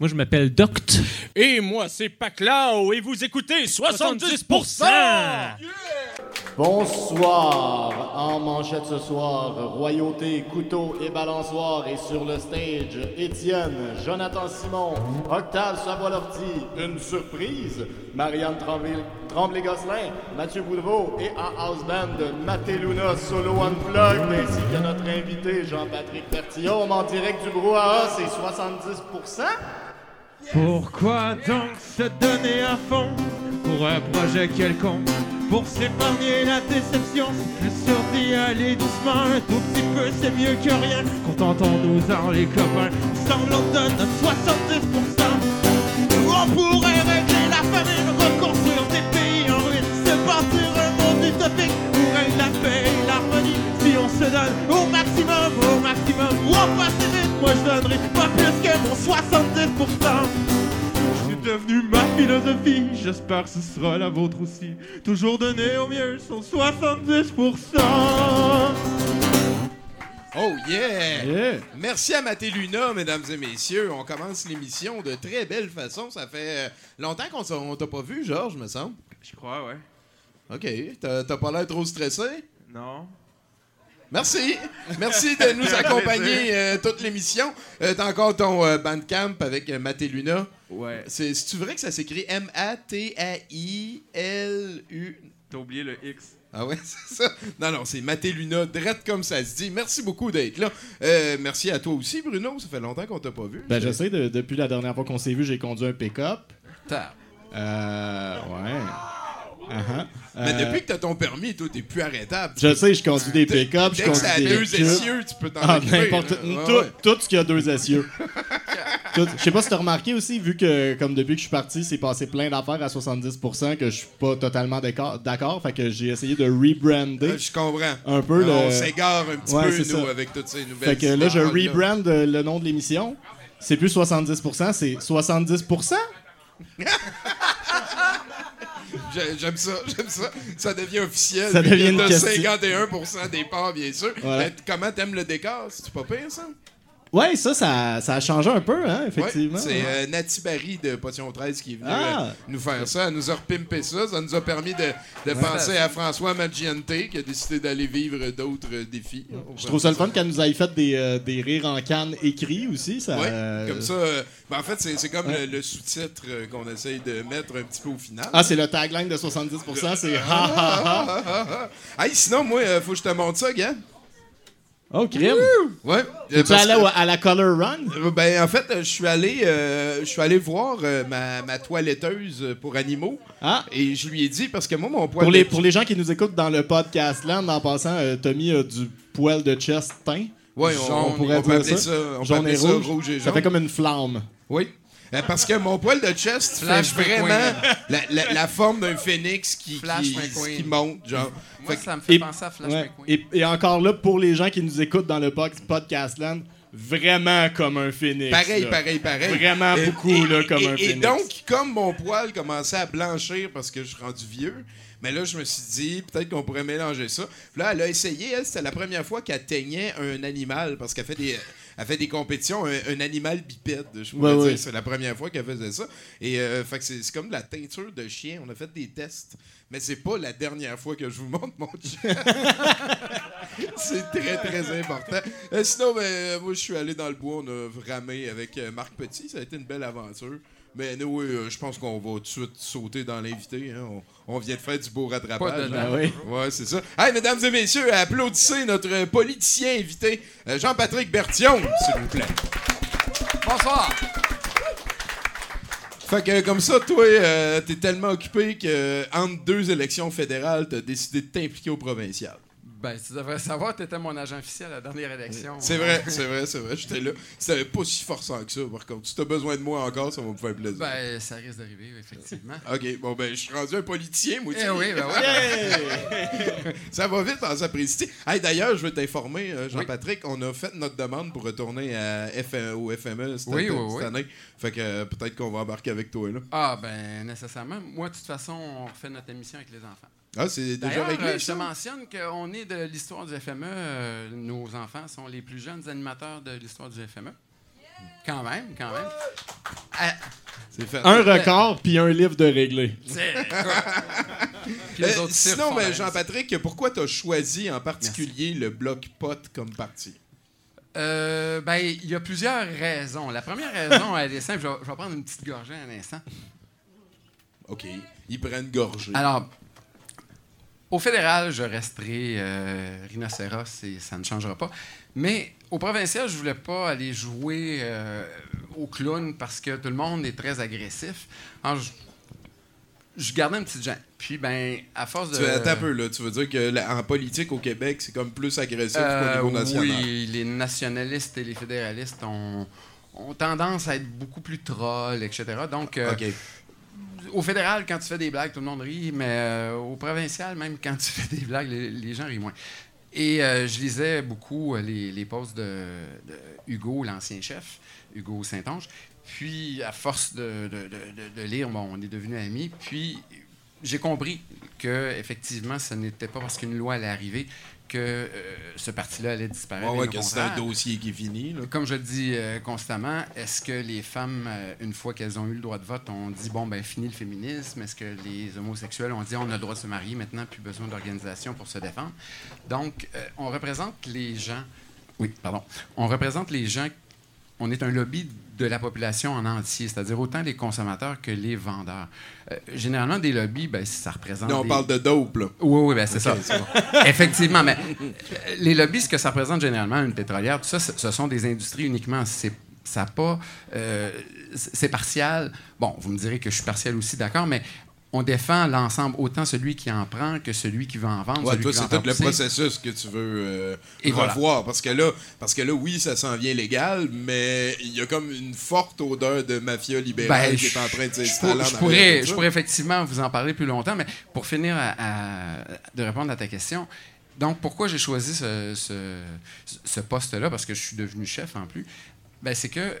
Moi, je m'appelle Doct. Et moi, c'est Paclao, et vous écoutez 70%! Bonsoir. En manchette ce soir, Royauté, Couteau et Balançoire. Et sur le stage, Étienne, Jonathan Simon, Octave Savoie-Lortie, une surprise, Marianne Tremblay- Tremblay-Gosselin, Mathieu Boudreau et en house band, Maté Luna, solo unplugged, ainsi que notre invité Jean-Patrick Bertillon, en direct du brouhaha, c'est 70%. Pourquoi donc se donner à fond pour un projet quelconque Pour s'épargner la déception, sûr d'y aller doucement. Un tout petit peu, c'est mieux que rien. Contentons-nous en les copains, l'on donne notre 70%. On pourrait régler la famine, reconstruire des pays en ruine, se bâtir un monde utopique régler la paix et l'harmonie. Si on se donne au maximum, au maximum, on moi je donnerai pas plus que mon 70%. C'est devenu ma philosophie, j'espère que ce sera la vôtre aussi. Toujours donner au mieux son 70%. Oh yeah! Yeah. Merci à Maté Luna, mesdames et messieurs. On commence l'émission de très belle façon. Ça fait euh, longtemps qu'on t'a pas vu, Georges, me semble. Je crois, ouais. OK. T'as pas l'air trop stressé? Non. Merci. Merci de nous accompagner euh, toute l'émission. Euh, T'as encore ton euh, bandcamp avec euh, Maté Luna. Ouais. C'est c'est-tu vrai que ça s'écrit M-A-T-A-I-L-U... T'as oublié le X. Ah ouais, c'est ça? Non, non, c'est Maté Luna, drette comme ça se dit. Merci beaucoup d'être là. Euh, merci à toi aussi, Bruno. Ça fait longtemps qu'on t'a pas vu. Ben, je sais, de- depuis la dernière fois qu'on s'est vu, j'ai conduit un pick-up. Euh. Ouais. Uh-huh. Mais Euh, depuis que t'as ton permis, toi, t'es plus arrêtable. Je sais, je conduis des pick-up, je Dès que ça conduis des deux cubes. essieux, tu peux t'en Ah, occuper, là. tout, Ouais, tout ce qui a deux essieux. Je sais pas si t'as remarqué aussi, vu que comme depuis que je suis parti, c'est passé plein d'affaires à 70% que je suis pas totalement d'accord. Fait que j'ai essayé de rebrander Euh, Je comprends. un peu On le. s'égare un petit Ouais, peu, nous, ça. avec toutes ces nouvelles Fait que là, je rebrand euh, le nom de l'émission. C'est plus 70%, c'est 70%. J'ai- J'aime ça, j'aime ça. Ça devient officiel. Ça devient une question. 51% des parts, bien sûr. Voilà. Mais comment t'aimes le décor? C'est pas pire, ça? Ouais, ça, ça, ça a changé un peu, hein, effectivement. Ouais, c'est euh, Nati Barry de Potion 13 qui est venue Ah. euh, nous faire ça. Elle nous a repimpé ça. Ça nous a permis de, de penser à François Maggiante qui a décidé d'aller vivre d'autres euh, défis. Je trouve ça le fun qu'elle nous ait fait des, euh, des rires en canne écrits aussi. Ça, Ouais, euh, comme ça. euh, ben, en fait, c'est c'est comme le, le sous-titre qu'on essaye de mettre un petit peu au final. Ah, c'est le tagline de 70%, c'est ha ha ha. Ah, ah, ah. Hey, sinon, moi, euh, faut que je te montre ça, gars. Oh, crime. Ouais. Tu Euh, es allé que- à, la Color Run? Euh, Ben, en fait, je suis allé, euh, je suis allé voir euh, ma, ma toiletteuse pour animaux Ah, et je lui ai dit parce que moi mon poil pour les, de- pour les gens qui nous écoutent dans le podcast là, en passant, euh, Tommy a du poil de chest teint. ouais, on, on pourrait on peut appeler ça. ça, on peut Jaune appeler et ça rouge. Ça fait comme une flamme. Oui. Euh, parce que mon poil de chest Flash fait vraiment la, la- la forme d'un phénix qui, Flash qui, monte, genre. Moi, Fait ça me fait Et- penser à Flash Ouais. McQueen. Et, et encore là, pour les gens qui nous écoutent dans le pod- podcast land, vraiment comme un phénix. Pareil, là. pareil, pareil. Vraiment Et- beaucoup, et- là, comme et- un Et phénix. donc, comme mon poil commençait à blanchir parce que je suis rendu vieux, mais là, je me suis dit, peut-être qu'on pourrait mélanger ça. Puis là, elle a essayé, elle, c'était la première fois qu'elle teignait un animal parce qu'elle fait des. Elle fait des compétitions, un, un animal bipède, je pourrais Ouais, dire. C'est la première fois qu'elle faisait ça. Et euh, fait que c'est c'est comme de la teinture de chien. On a fait des tests. Mais c'est pas la dernière fois que je vous montre mon chien. c'est très, très important. Euh, sinon, ben, moi, je suis allé dans le bois. On a ramé avec euh, Marc Petit. Ça a été une belle aventure. Mais nous, oui, euh, je pense qu'on va tout de suite sauter dans l'invité. hein. On, on vient de faire du beau rattrapage. Pas hein. Oui. Ouais, c'est ça. Hey, mesdames et messieurs, applaudissez notre politicien invité, euh, Jean-Patrick Bertillon, s'il vous plaît. Bonsoir. Fait que comme ça, toi, euh, t'es tellement occupé que entre deux élections fédérales, t'as décidé de t'impliquer au provincial. Ben, tu devrais savoir, tu étais mon agent officiel à la dernière élection. C'est vrai, c'est vrai, c'est vrai. J'étais là. C'était pas si forçant que ça, par contre. Si t'as besoin de moi encore, ça va me faire plaisir. Ben, ça risque d'arriver, effectivement. OK, bon, ben, je suis rendu un politicien, moi. Eh oui, ben oui. Ça va vite en sapristi. Hey, D'ailleurs, je veux t'informer, euh, Jean-Patrick, on a fait notre demande pour retourner à FM, au FME cette, Oui, cette oui, oui. année. Fait que euh, peut-être qu'on va embarquer avec toi, là. Ah, ben, nécessairement. Moi, de toute façon, on refait notre émission avec les enfants. Ah, c'est déjà réglé, euh, je te mentionne qu'on est de l'histoire du FME. euh, nos enfants sont les plus jeunes animateurs de l'histoire du FME. Quand même, quand même. Ah, C'est fait. Un record puis un livre de réglé. Euh, sinon, ben, Jean-Patrick, pourquoi t'as choisi en particulier le bloc pot comme parti? Euh, ben, il y a plusieurs raisons. La première raison, elle est simple. Je vais, je vais prendre une petite gorgée un instant. OK. Ils prennent gorgée. Alors, au fédéral, je resterai euh, rhinocéros et ça ne changera pas. Mais au provincial, je voulais pas aller jouer euh, au clown parce que tout le monde est très agressif. Alors, je, je gardais une petite gêne. Puis, ben, à force de. Tu, attends un peu, là. Tu veux dire que la- en politique au Québec, c'est comme plus agressif Euh, qu'au niveau national? Oui, les nationalistes et les fédéralistes ont, ont tendance à être beaucoup plus trolls, etc. Donc, euh. Au fédéral, quand tu fais des blagues, tout le monde rit, mais euh, au provincial, même quand tu fais des blagues, les, gens rient moins. Et euh, je lisais beaucoup euh, les, les posts de, Hugo, l'ancien chef, Hugo Saint-Onge. Puis, à force de lire, bon, on est devenus amis. Puis, j'ai compris que effectivement, ce n'était pas parce qu'une loi allait arriver que euh, ce parti-là allait disparaître. Ouais, ouais, que c'est un dossier qui est fini, là. Comme je le dis euh, constamment, est-ce que les femmes, euh, une fois qu'elles ont eu le droit de vote, ont dit bon, ben fini le féminisme? Est-ce que les homosexuels ont dit on a le droit de se marier maintenant, plus besoin d'organisation pour se défendre? Donc, on représente les gens. Oui, pardon. On représente les gens. On est un lobby de la population en entier, c'est-à-dire autant les consommateurs que les vendeurs. Euh, généralement, des lobbies, ben, ça représente. Là, on des- parle de dope, là. oui, oui, ben c'est ça. Effectivement, mais euh, les lobbies, ce que ça représente généralement, une pétrolière, tout ça, ce sont des industries uniquement. C'est ça pas, euh, c'est partial. Bon, vous me direz que je suis partial aussi, d'accord, mais on défend l'ensemble, autant celui qui en prend que celui qui veut en vendre. Ouais, toi, c'est tout le processus que tu veux euh, Et voilà. revoir. Parce, que là, parce que là, oui, ça s'en vient légal, mais il y a comme une forte odeur de mafia libérale Ben, qui est en train de s'installer. je, pourrais, je pourrais effectivement vous en parler plus longtemps, mais pour finir à- à- de répondre à ta question, donc pourquoi j'ai choisi ce, ce- ce poste-là, parce que je suis devenu chef en plus, ben, c'est que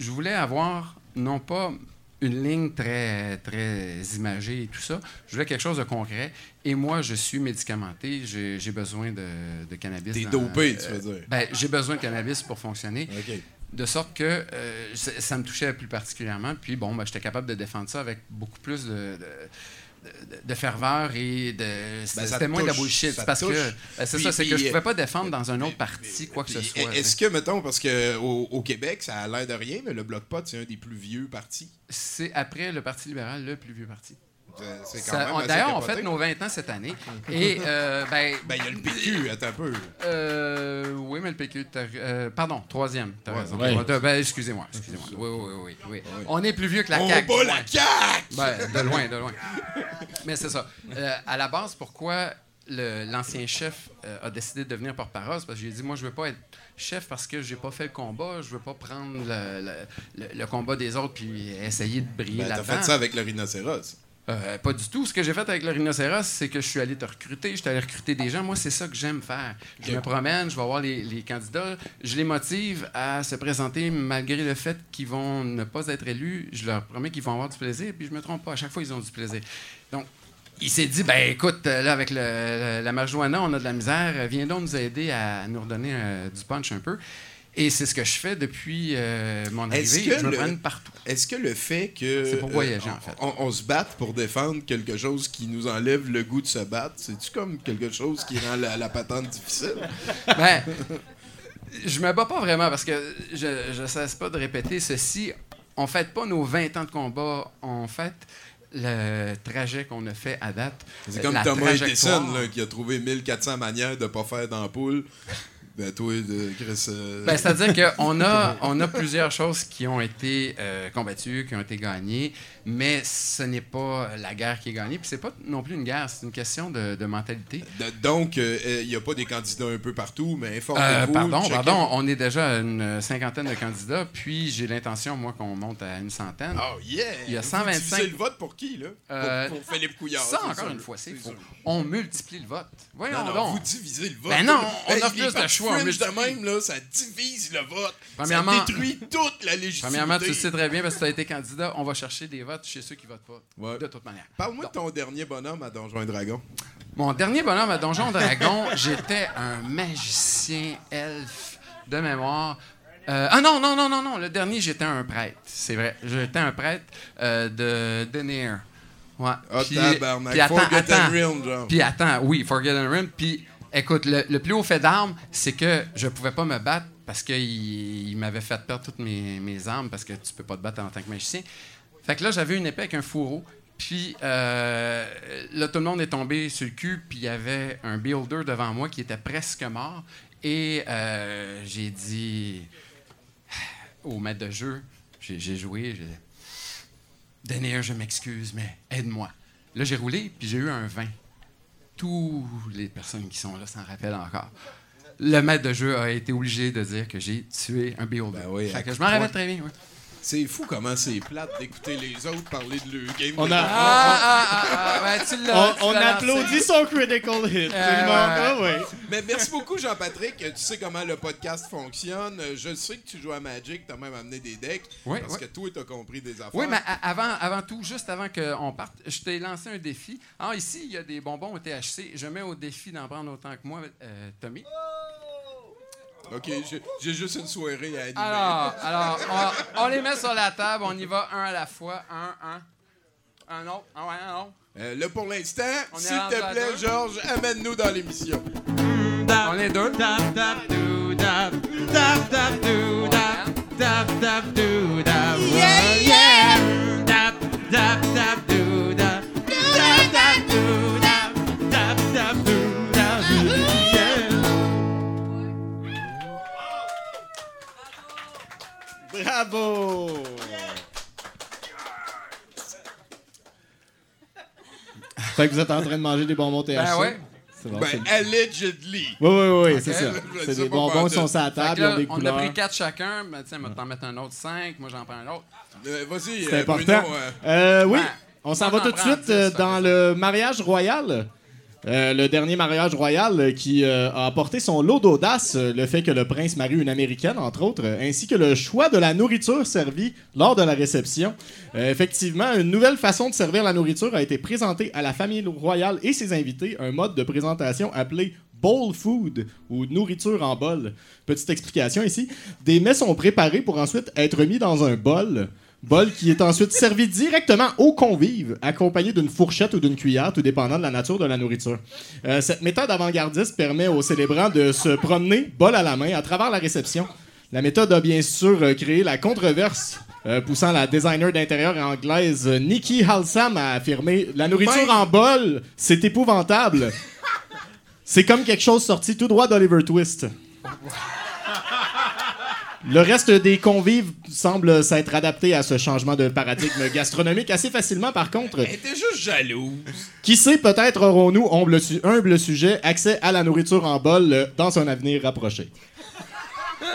je voulais avoir non pas une ligne très, très imagée et tout ça, je voulais quelque chose de concret. Et moi, je suis médicamenté, j'ai besoin de, de cannabis. T'es dopé, tu veux dire. ben, j'ai besoin de cannabis pour fonctionner. De sorte que euh, ça, ça me touchait plus particulièrement. Puis bon, ben, j'étais capable de défendre ça avec beaucoup plus de, de, de- ferveur et de. Ben, C'était te moins de la bullshit. Parce que. ben, c'est ça, c'est que je euh, pouvais pas défendre dans un autre parti quoi que ce soit. Est-ce que, mettons, parce que au, au Québec, ça a l'air de rien, mais le Bloc Pot, c'est un des plus vieux partis? C'est après le Parti libéral le plus vieux parti. On- assez D'ailleurs, on fait nos 20 ans cette année. Et, euh, ben. Ben, il y a le PQ, attends un peu. Euh, oui, mais le PQ, t'as- euh, pardon, troisième, t'as Ouais, raison. ouais. Euh, Ben, excusez-moi, excusez-moi. Oui, oui, oui, oui, oui. On est plus vieux que la On CAQ. du la. CAQ! Ben, de loin, de loin. Mais c'est ça. Euh, à la base, pourquoi l'ancien chef euh, a décidé de devenir porte-parole? Parce que j'ai dit, moi, je veux pas être chef parce que j'ai pas fait le combat. Je veux pas prendre le, le- le- le combat des autres puis essayer de briller Ben, t'as là-dedans. fait ça avec le rhinocéros. Euh, pas du tout. Ce que j'ai fait avec le rhinocéros, c'est que je suis allé te recruter, je suis allé recruter des gens. Moi, c'est ça que j'aime faire. Je me promène, je vais voir les, les candidats, je les motive à se présenter malgré le fait qu'ils vont ne pas être élus. Je leur promets qu'ils vont avoir du plaisir, puis je me trompe pas. À chaque fois, ils ont du plaisir. Donc, il s'est dit, ben écoute, euh, là, avec le- la marijuana, on a de la misère. Viens donc nous aider à nous redonner euh, du punch un peu. Et c'est ce que je fais depuis euh, mon arrivée. que Je le- partout. Est-ce que le fait que. euh, C'est pour voyager, en fait. On, on se batte pour défendre quelque chose qui nous enlève le goût de se battre, c'est-tu comme quelque chose qui rend la, la patente difficile? Ben, je me bats pas vraiment parce que je, je cesse pas de répéter ceci. On fête pas nos 20 ans de combat, on fête le trajet qu'on a fait à date. C'est comme Thomas. Edison là, qui a trouvé 1400 manières de pas faire d'ampoule. Ben, toi, de Chris. euh, Ben, C'est-à-dire qu'on a, on a plusieurs choses qui ont été euh, combattues, qui ont été gagnées, mais ce n'est pas la guerre qui est gagnée. Puis c'est pas non plus une guerre, c'est une question de, de mentalité. de- donc, euh, il n'y a pas des candidats un peu partout, mais Euh, informez-vous. pardon, checkez. pardon, on est déjà à une cinquantaine de candidats, puis j'ai l'intention, moi, qu'on monte à une centaine. Oh, yeah! Il y a Vous 125 divisez le vote pour qui, là? Euh, pour, pour Philippe Couillard. Ça, encore sûr. une fois, c'est faux. On multiplie le vote. Voyons Non, non, donc. vous divisez le vote. Ben non, on Hey, a les plus de choix, de même, là, ça divise le vote. Premièrement- ça détruit toute la légitimité. Premièrement, tu le sais très bien, parce que tu as été candidat, on va chercher des votes chez ceux qui votent pas. Ouais. De toute manière. Parle-moi de ton dernier bonhomme à Donjons et Dragons. Mon dernier bonhomme à Donjon Dragon, j'étais un magicien elfe de mémoire. Euh, ah non, non, non, non, non. Le dernier, j'étais un prêtre. C'est vrai. J'étais un prêtre euh, de Denir. Ouais. Ah, Puis- tabarnak. puis attends, Forgotten attends. Realm, genre. Puis attends, oui, Forgotten Rim. Puis écoute, le, le plus haut fait d'armes, c'est que je pouvais pas me battre parce qu'il il, m'avait fait perdre toutes mes, mes armes parce que tu peux pas te battre en tant que magicien. Fait que là, j'avais une épée avec un fourreau. Puis euh, là, tout le monde est tombé sur le cul. Puis il y avait un builder devant moi qui était presque mort. Et euh, j'ai dit au maître de jeu, j'ai joué, j'ai Denir, je m'excuse, mais aide-moi. Là, j'ai roulé, puis j'ai eu un 20. Toutes les personnes qui sont là s'en rappellent encore. Le maître de jeu a été obligé de dire que j'ai tué un builder. Ben oui, Fait que je m'en rappelle très bien. oui. C'est fou comment c'est plate d'écouter les autres parler de leur game. On a- cartes. Ah, ah, ah, ah, ben, tu l'as, On, tu on l'as applaudit son critical hit. Tout le Euh, monde, ah ouais. Mais merci beaucoup, Jean-Patrick. Tu sais comment le podcast fonctionne. Je sais que tu joues à Magic. Tu as même amené des decks. Oui, parce oui. que toi, tu as compris des affaires. Oui, mais avant, avant tout, juste avant qu'on parte, je t'ai lancé un défi. Ah, ici, il y a des bonbons au THC. Je mets au défi d'en prendre autant que moi, euh, Tommy. OK, j'ai- juste une soirée à animer. Alors, alors on, on les met sur la table, on y va un à la fois. Un, un. Un autre. Un, ouais, un autre. Euh, là, pour l'instant, s'il te plaît. Georges, amène-nous dans l'émission. On est deux. Dap, dap, Bravo! Fait que vous êtes en train de manger des bonbons THC. Ben ouais. C'est bon, Ben, allegedly. Oui, oui, oui, c'est ça. C'est des bonbons qui sont sur la table, que ils ont là, des on a couleurs. pris quatre chacun. Ben, tiens, on va t'en mettre un autre cinq. Moi, j'en prends un autre. Euh, Vas-y, C'est euh, important. Bruno. euh, Euh, oui, on s'en va tout de suite euh, dans le mariage royal. Euh, le dernier mariage royal euh, qui euh, a apporté son lot d'audace, le fait que le prince marie une américaine, entre autres, ainsi que le choix de la nourriture servie lors de la réception. Effectivement, une nouvelle façon de servir la nourriture a été présentée à la famille royale et ses invités, un mode de présentation appelé bowl food ou nourriture en bol. Petite explication ici. Des mets sont préparés pour ensuite être mis dans un bol. Bol qui est ensuite servi directement aux convives, accompagné d'une fourchette ou d'une cuillère, tout dépendant de la nature de la nourriture. Euh, cette méthode avant-gardiste permet aux célébrants de se promener, bol à la main, à travers la réception. La méthode a bien sûr euh, créé la controverse, euh, poussant la designer d'intérieur anglaise Nikki Halsam à affirmer La nourriture en bol, c'est épouvantable. c'est comme quelque chose sorti tout droit d'Oliver Twist. Le reste des convives semble s'être adapté à ce changement de paradigme gastronomique assez facilement. Par contre, Elle était juste jalouse. qui sait, peut-être aurons-nous, humble, su- humble sujet, accès à la nourriture en bol euh, dans un avenir rapproché.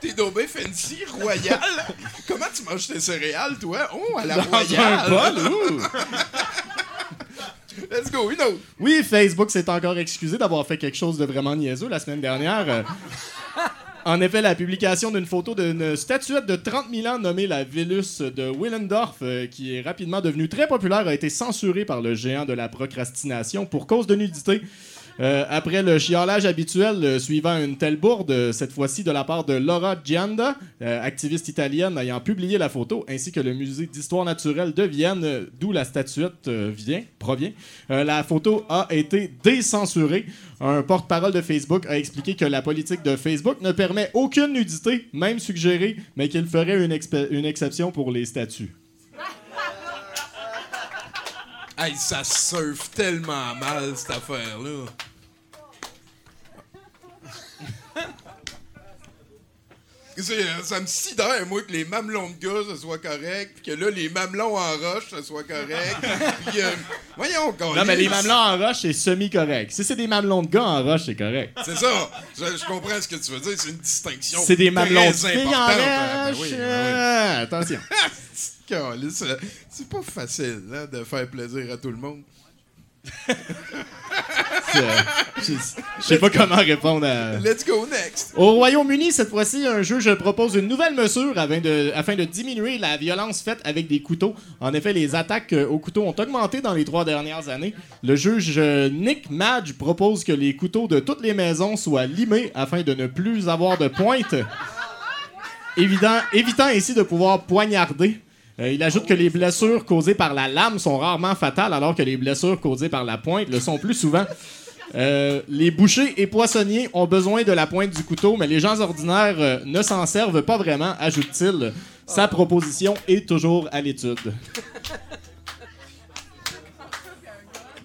T'es dobé fancy, royal. Comment tu manges tes céréales, toi? Oh, à la Dans royale. un bol, ouh! Let's go, une autre. Oui, Facebook s'est encore excusé d'avoir fait quelque chose de vraiment niaiseux la semaine dernière. En effet, la publication d'une photo d'une statuette de 30 000 ans nommée la Vélus de Willendorf, euh, qui est rapidement devenue très populaire, a été censurée par le géant de la procrastination pour cause de nudité. Euh, après le chiolage habituel euh, suivant une telle bourde, euh, cette fois-ci de la part de Laura Gianda, activiste italienne ayant publié la photo, ainsi que le musée d'histoire naturelle de Vienne, d'où la statuette vient, provient. La photo a été décensurée. Un porte-parole de Facebook a expliqué que la politique de Facebook ne permet aucune nudité, même suggérée, mais qu'il ferait une exception pour les statues. Hey, ça surfe tellement mal, cette affaire-là. Ça me sidère, moi, que les mamelons de gars, ça soit correct, puis que là, les mamelons en roche, ça soit correct. puis, euh, voyons, Non, mais les mamelons en roche, c'est semi-correct. Si c'est des mamelons de gars en roche, c'est correct. C'est ça. Je, je comprends ce que tu veux dire. C'est une distinction. C'est des mamelons de très filles en. Ah, ben roche. oui, ben oui. euh, Attention. Euh, C'est pas facile hein, de faire plaisir à tout le monde. Euh, Je je sais pas comment répondre à. Let's go next. Au Royaume-Uni, cette fois-ci, un juge propose une nouvelle mesure afin de, afin de diminuer la violence faite avec des couteaux. En effet, les attaques euh, aux couteaux ont augmenté dans les trois dernières années. Le juge euh, Nick Madge propose que les couteaux de toutes les maisons soient limés afin de ne plus avoir de pointe, évitant ainsi de pouvoir poignarder. Euh, il ajoute que les blessures causées par la lame sont rarement fatales, alors que les blessures causées par la pointe le sont plus souvent. Euh, les bouchers et poissonniers ont besoin de la pointe du couteau, mais les gens ordinaires euh, ne s'en servent pas vraiment, ajoute-t-il. Sa proposition est toujours à l'étude.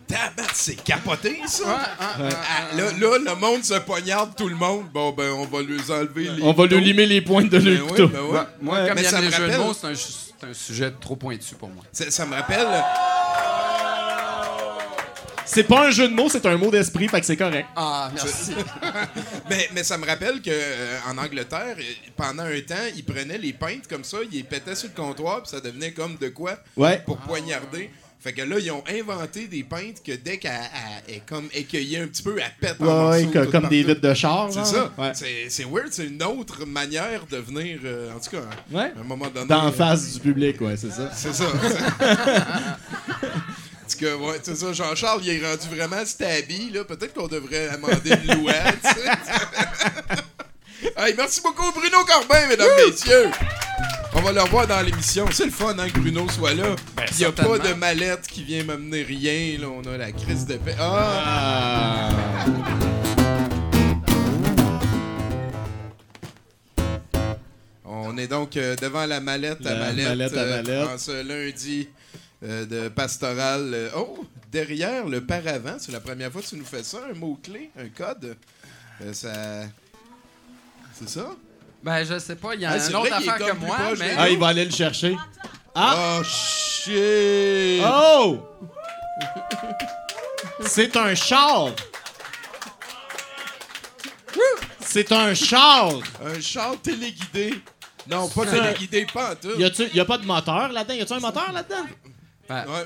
Tabat, c'est capoté, ça. Ouais, hein, Ah, là, là, le monde se poignarde tout le monde. Bon, ben, on va lui enlever les. On va lui limer les pointes de Ben le oui, couteau. ben. Moi, comme Mais il y ça a me les jeux de rappelle- mots, c'est un, un sujet trop pointu pour moi. Ça, ça me rappelle. C'est pas un jeu de mots, c'est un mot d'esprit, fait que c'est correct. Ah, merci. Mais, mais ça me rappelle que euh, en Angleterre, euh, pendant un temps, ils prenaient les pintes comme ça, ils les pétaient sur le comptoir, puis ça devenait comme de quoi Ouais. pour poignarder. Fait que là, ils ont inventé des pintes que dès qu'elle elle est comme écueillée un petit peu, elle pète en Ouais, morceaux. que- comme des vitres de char. C'est ça. Ouais. C'est- C'est weird, c'est une autre manière de venir, euh, en tout cas, Ouais. à un moment donné. D'en euh, face du public, ouais, c'est ça. C'est ça. En tout cas, ouais, c'est ça. Jean-Charles, il est rendu vraiment stabby, là. Peut-être qu'on devrait amender tu sais. hey, merci beaucoup, Bruno Corbin, mesdames, messieurs. On va le revoir dans l'émission. C'est le fun, hein, que Bruno soit là. Il n'y a pas de mallette qui vient m'amener rien, là. On a la crise de paix. Ah! On est donc euh, devant la mallette à La mallette, mallette à euh, mallette. en ce lundi euh, de pastoral. Oh, derrière le paravent, c'est la première fois que tu nous fais ça, un mot-clé, un code. Ça... C'est ça? Ben, je sais pas, il y a Ah, une c'est autre affaire que moi, proche mais. Ah, il va aller le chercher. Ah! Oh, shit! Oh! C'est un char! C'est un char! Un char téléguidé. Non, pas téléguidé, pas en tout. Y a-tu y a pas de moteur là-dedans? Y a-tu un moteur là-dedans? Ouais,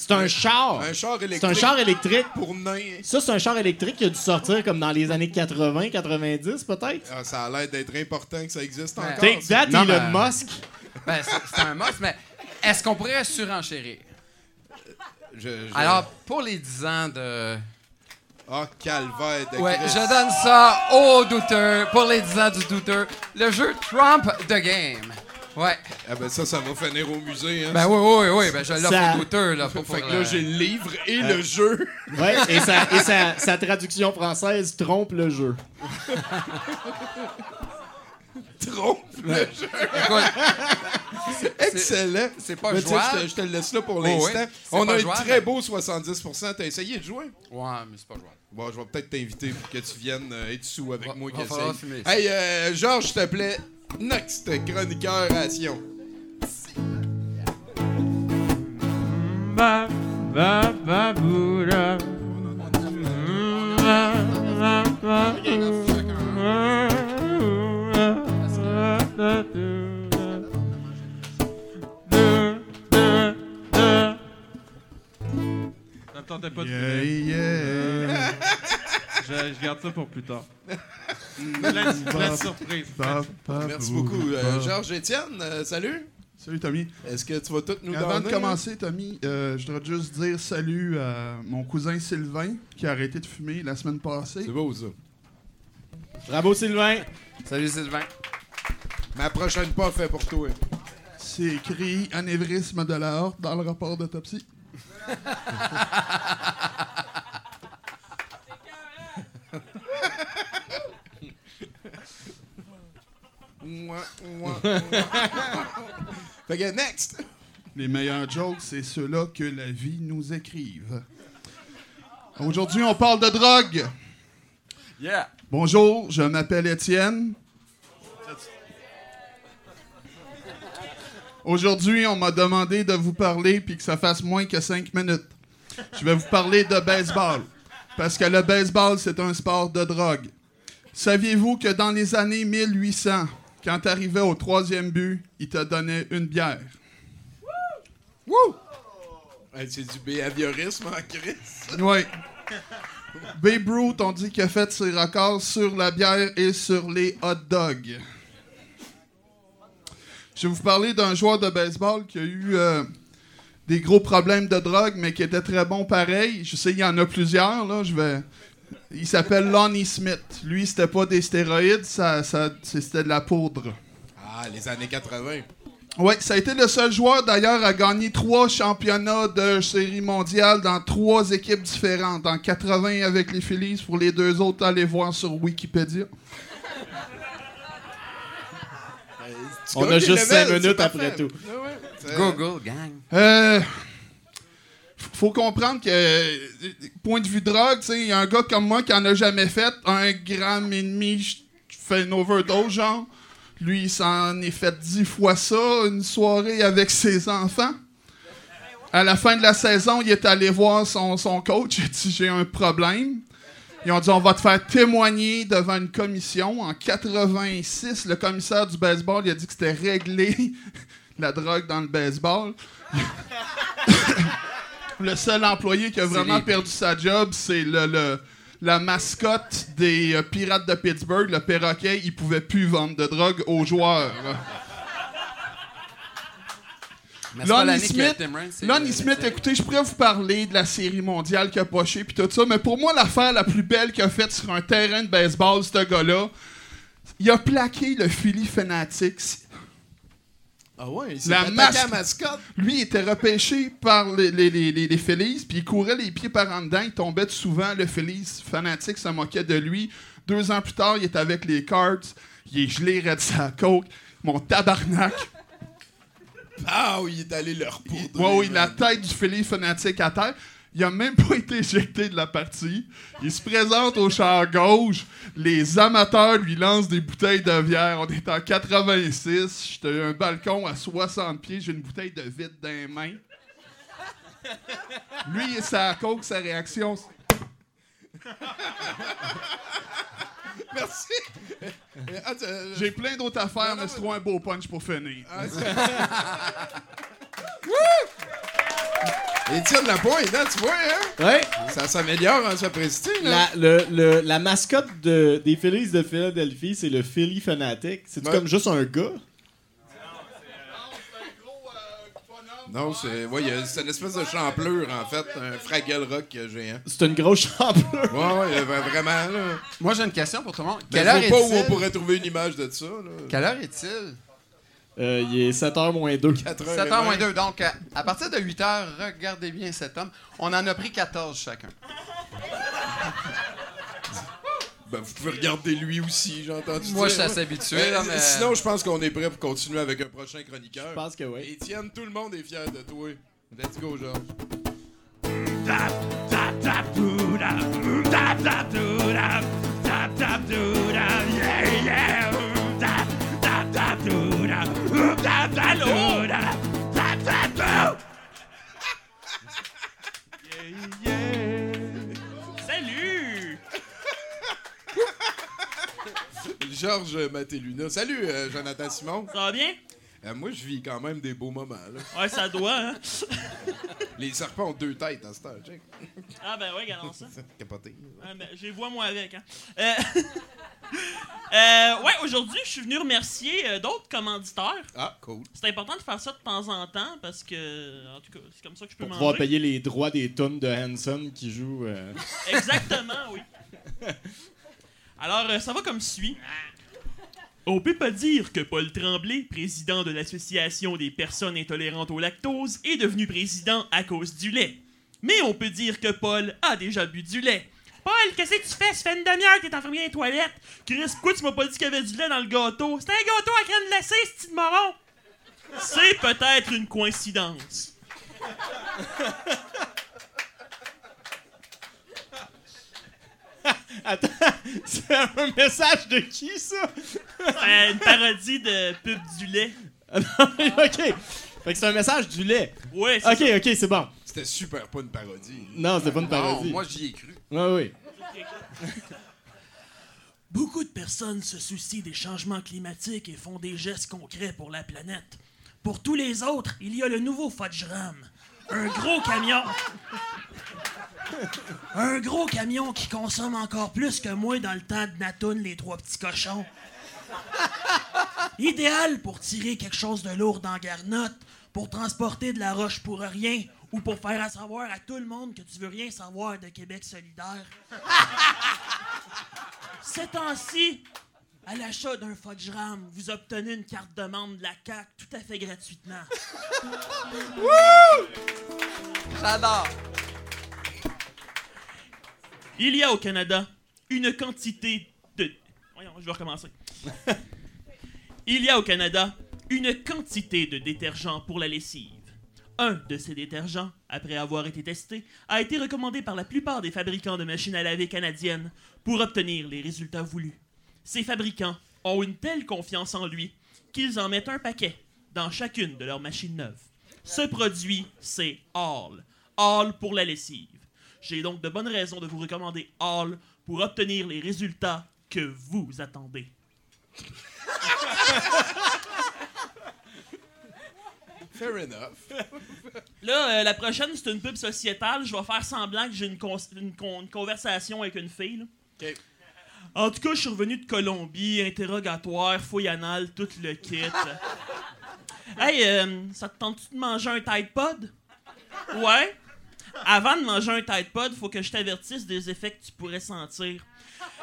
C'est un char! un char électrique. C'est un char électrique. pour nain. Ça, c'est un char électrique qui a dû sortir comme dans les années 80, 90 peut-être. Ah, ça a l'air d'être important que ça existe Ouais. encore. Take that, Non, Elon Musk. Ben, c'est un must, mais est-ce qu'on pourrait surenchérir? Je- je- Alors, pour les 10 ans de. Ah, calvaire de Ouais, Christ. je donne ça aux douteurs. Pour les 10 ans du douteur, le jeu Trump the Game. Ouais. Ah ben ça, ça va finir au musée. Hein. Ben oui, oui, oui, ben je l'offre Ça- douteurs, là. Fait que euh, là, j'ai le livre et le jeu. Ouais, et, sa, et sa, sa traduction française trompe le jeu. Trompe le jeu. Écoute, Excellent. c'est pas Mais jouable. Je te, je te le laisse là pour Oh, l'instant. On a un jouable. très beau 70%. T'as essayé de jouer? Ouais, mais c'est pas jouable. Bon, je vais peut-être t'inviter pour que tu viennes euh, être sous avec Va- moi va falloir fumer. Hey, euh, Georges, s'il te plaît. Next chroniqueur ration. Ba, ba, ba, boula. Ba, ba, ba, Ça me tentait pas de Yeah, yeah. Je, je garde ça pour plus tard. Surprises. Pa, pa, Merci beaucoup. Euh. Georges Étienne, euh, salut. Salut Tommy. Est-ce que tu vas tout nous Avant de donner? commencer, Tommy, euh, je voudrais juste dire salut à mon cousin Sylvain qui a arrêté de fumer la semaine passée. C'est beau, ça. Bravo, Sylvain. Salut Sylvain. Ma prochaine pas fait pour toi. C'est écrit anévrisme de la horte dans le rapport d'autopsie. Fait que next. Les meilleurs jokes, c'est ceux-là que la vie nous écrive. Aujourd'hui, on parle de drogue. Yeah. Bonjour, je m'appelle Étienne. Aujourd'hui, on m'a demandé de vous parler puis que ça fasse moins que 5 minutes. Je vais vous parler de baseball. Parce que le baseball, c'est un sport de drogue. Saviez-vous que dans les années 1800, quand tu arrivais au troisième but, il te donnait une bière? Wouh! Hey, c'est du behaviorisme en crise. Oui. Babe Ruth, on dit qu'il a fait ses records sur la bière et sur les hot dogs. Je vais vous parler d'un joueur de baseball qui a eu euh, des gros problèmes de drogue, mais qui était très bon pareil. Je sais, il y en a plusieurs, là. Je vais... Il s'appelle Lonnie Smith. Lui, c'était pas des stéroïdes, ça, ça- c'était de la poudre. Ah, les années 80. Oui, ça a été le seul joueur d'ailleurs à gagner trois championnats de série mondiale dans trois équipes différentes. En 80 avec les Phillies, pour les deux autres, allez voir sur Wikipédia. Tu On a juste cinq minutes après tout. C'est- Google, gang. Euh, faut comprendre que, point de vue drogue, tu sais, il y a un gars comme moi qui en a jamais fait un gramme et demi, je je fais une overdose, genre. Lui, il s'en est fait dix fois ça, une soirée avec ses enfants. À la fin de la saison, il est allé voir son, son coach. Il a dit J'ai un problème. Ils ont dit On va te faire témoigner devant une commission. En 86, le commissaire du baseball il a dit que c'était réglé la drogue dans le baseball. le seul employé qui a vraiment perdu sa job, c'est le, le- la mascotte des euh, Pirates de Pittsburgh, le perroquet. Il pouvait plus vendre de drogue aux joueurs. Lonnie Smith, Lonnie Smith, écoutez, je pourrais vous parler de la série mondiale qu'il a poché puis tout ça, mais pour moi, l'affaire la plus belle qu'il a faite sur un terrain de baseball, ce gars-là, il a plaqué le Philly Fanatics. Ah ouais, il s'est La masque- mascotte. Lui, il était repêché par les, les, les, les, les Phillies, puis il courait les pieds par en dedans, il tombait souvent, le Phillies Fanatics se moquait de lui. Deux ans plus tard, il est avec les Cards, il est gelé, raide sa coke, mon tabarnak. Ah oui, il est allé leur poudre. Ouais, oui, la tête du Philly fanatique à terre. Il a même pas été éjecté de la partie. Il se présente au char gauche. Les amateurs lui lancent des bouteilles de bière. On est en 86. J'étais un balcon à 60 pieds. J'ai une bouteille de vide dans les mains. Lui, sa coke, sa réaction. Merci. Ah, tu- euh, J'ai plein d'autres affaires, mais c'est trop un beau punch pour finir. ah, Étienne Lapointe, hein, tu vois, hein? Ouais. Ça s'améliore en sapristi, là. La, le, le- la mascotte de, des Phillies de Philadelphie, c'est le Philly Fanatic. C'est Ouais. comme juste un gars? Non, c'est ouais, il y a- c'est une espèce de champlure, en fait, un Fraggle Rock euh, géant. C'est une grosse champlure. Ouais, ouais, euh, vraiment, là. Moi, j'ai une question pour tout le monde. Mais Quelle je heure vois pas où on est-il? pourrait trouver une image de ça, là. Quelle heure est-il? Euh, il est 7h moins 2. 4 7h moins 2. Donc, à, à partir de 8h, regardez bien cet homme. On en a pris 14 chacun. Ben, vous pouvez regarder lui aussi, j'ai entendu Moi, je dire. suis assez habitué. Là, mais- Sinon, je pense qu'on est prêt pour continuer avec un prochain chroniqueur. Je pense que oui. Étienne, tout le monde est fier de toi. Let's go, Georges. Georges Matéluna. Salut, euh, Jonathan Simon. Ça va bien? Euh, moi, je vis quand même des beaux moments. Là. Ouais, ça doit, hein? Les serpents ont deux têtes à cette heure, check. Ah ben ouais, regardons ça. Capoté. Ah, ben, j'ai vois moi avec, hein. Euh, euh, ouais, aujourd'hui, je suis venu remercier euh, d'autres commanditaires. Ah, cool. C'est important de faire ça de temps en temps parce que, en tout cas, c'est comme ça que je peux Pour pouvoir manger. payer les droits des tonnes de Hanson qui jouent. euh, Exactement, oui. Alors, euh, ça va comme suit. On peut pas dire que Paul Tremblay, président de l'Association des personnes intolérantes au lactose, est devenu président à cause du lait. Mais on peut dire que Paul a déjà bu du lait. Paul, qu'est-ce que tu fais? Ça fait une demi-heure que t'es enfermé dans les toilettes. Chris, pourquoi tu m'as pas dit qu'il y avait du lait dans le gâteau? C'est un gâteau à crème glacée, ce petit moron! C'est peut-être une coïncidence. Attends, c'est un message de qui ça? C'est une parodie de pub du lait. ok. Fait que c'est un message du lait. Ouais, c'est Ok, ok, c'est bon. C'était super pas une parodie. Non, c'est pas une Non, parodie. moi, j'y ai cru. Ouais, oui. Beaucoup de personnes se soucient des changements climatiques et font des gestes concrets pour la planète. Pour tous les autres, il y a le nouveau Fudge Ram. Un gros camion. Un gros camion qui consomme encore plus que moi dans le temps de Natoun, les trois petits cochons. Idéal pour tirer quelque chose de lourd dans Garnotte, pour transporter de la roche pour rien ou pour faire à savoir à tout le monde que tu veux rien savoir de Québec solidaire. Ces temps-ci, à l'achat d'un Fudge Ram, vous obtenez une carte de membre de la CAQ tout à fait gratuitement. J'adore. Il y a au Canada une quantité de... Voyons, je vais recommencer. Il y a au Canada une quantité de détergents pour la lessive. Un de ces détergents, après avoir été testé, a été recommandé par la plupart des fabricants de machines à laver canadiennes pour obtenir les résultats voulus. Ces fabricants ont une telle confiance en lui qu'ils en mettent un paquet dans chacune de leurs machines neuves. Ce produit, c'est All. All pour la lessive. J'ai donc de bonnes raisons de vous recommander All pour obtenir les résultats que vous attendez. Fair enough. Là, euh, la prochaine, c'est une pub sociétale. Je vais faire semblant que j'ai une, cons- une con- une conversation avec une fille. là. OK. En tout cas, je suis revenu de Colombie, interrogatoire, fouille anale, tout le kit. hey, euh, ça te tente-tu de manger un Tide Pod? Ouais. Avant de manger un Tide Pod, faut que je t'avertisse des effets que tu pourrais sentir.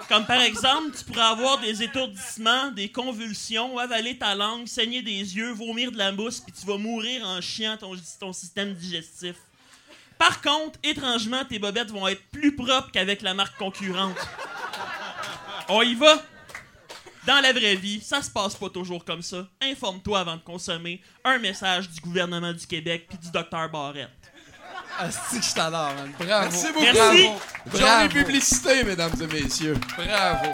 Comme par exemple, tu pourrais avoir des étourdissements, des convulsions, avaler ta langue, saigner des yeux, vomir de la mousse, puis tu vas mourir en chiant ton, ton système digestif. Par contre, étrangement, tes bobettes vont être plus propres qu'avec la marque concurrente. On y va? Dans la vraie vie, ça se passe pas toujours comme ça. Informe-toi avant de consommer. Un message du gouvernement du Québec puis du docteur Barrette. Ah, c'est que je t'adore, man. Bravo. Merci beaucoup. Merci. Bravo. publicité, mesdames et messieurs. Bravo.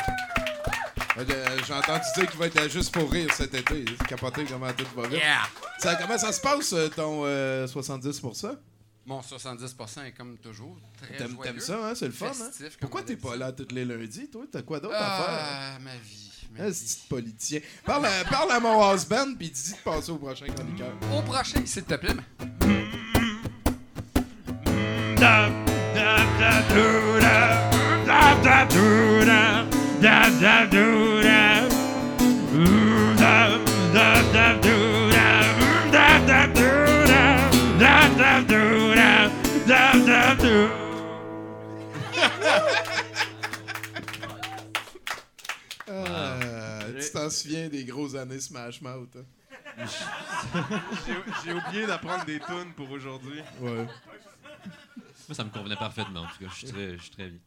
Euh, J'ai entendu dire qu'il va être à juste pour rire cet été. Capoté comment tout va vite. Yeah. Ça, comment ça se passe, euh, ton euh, 70%? Mon 70% est comme toujours très T'aimes joyeux. t'aimes ça, hein? C'est le fun, hein? Pourquoi t'es pas là tous les lundis, toi? T'as quoi d'autre à faire? Ah, ma vie. Ma Ah, vie. ce petit politicien. Parle à, parle à mon husband, puis dis de passer au prochain chroniqueur. Au prochain, s'il te plaît. Euh, tu t'en souviens des grosses années Smash Mouth, hein? J'ai oublié d'apprendre des tunes pour aujourd'hui. Ouais. Moi, ça me convenait parfaitement. En tout cas, je suis très, je suis très bien.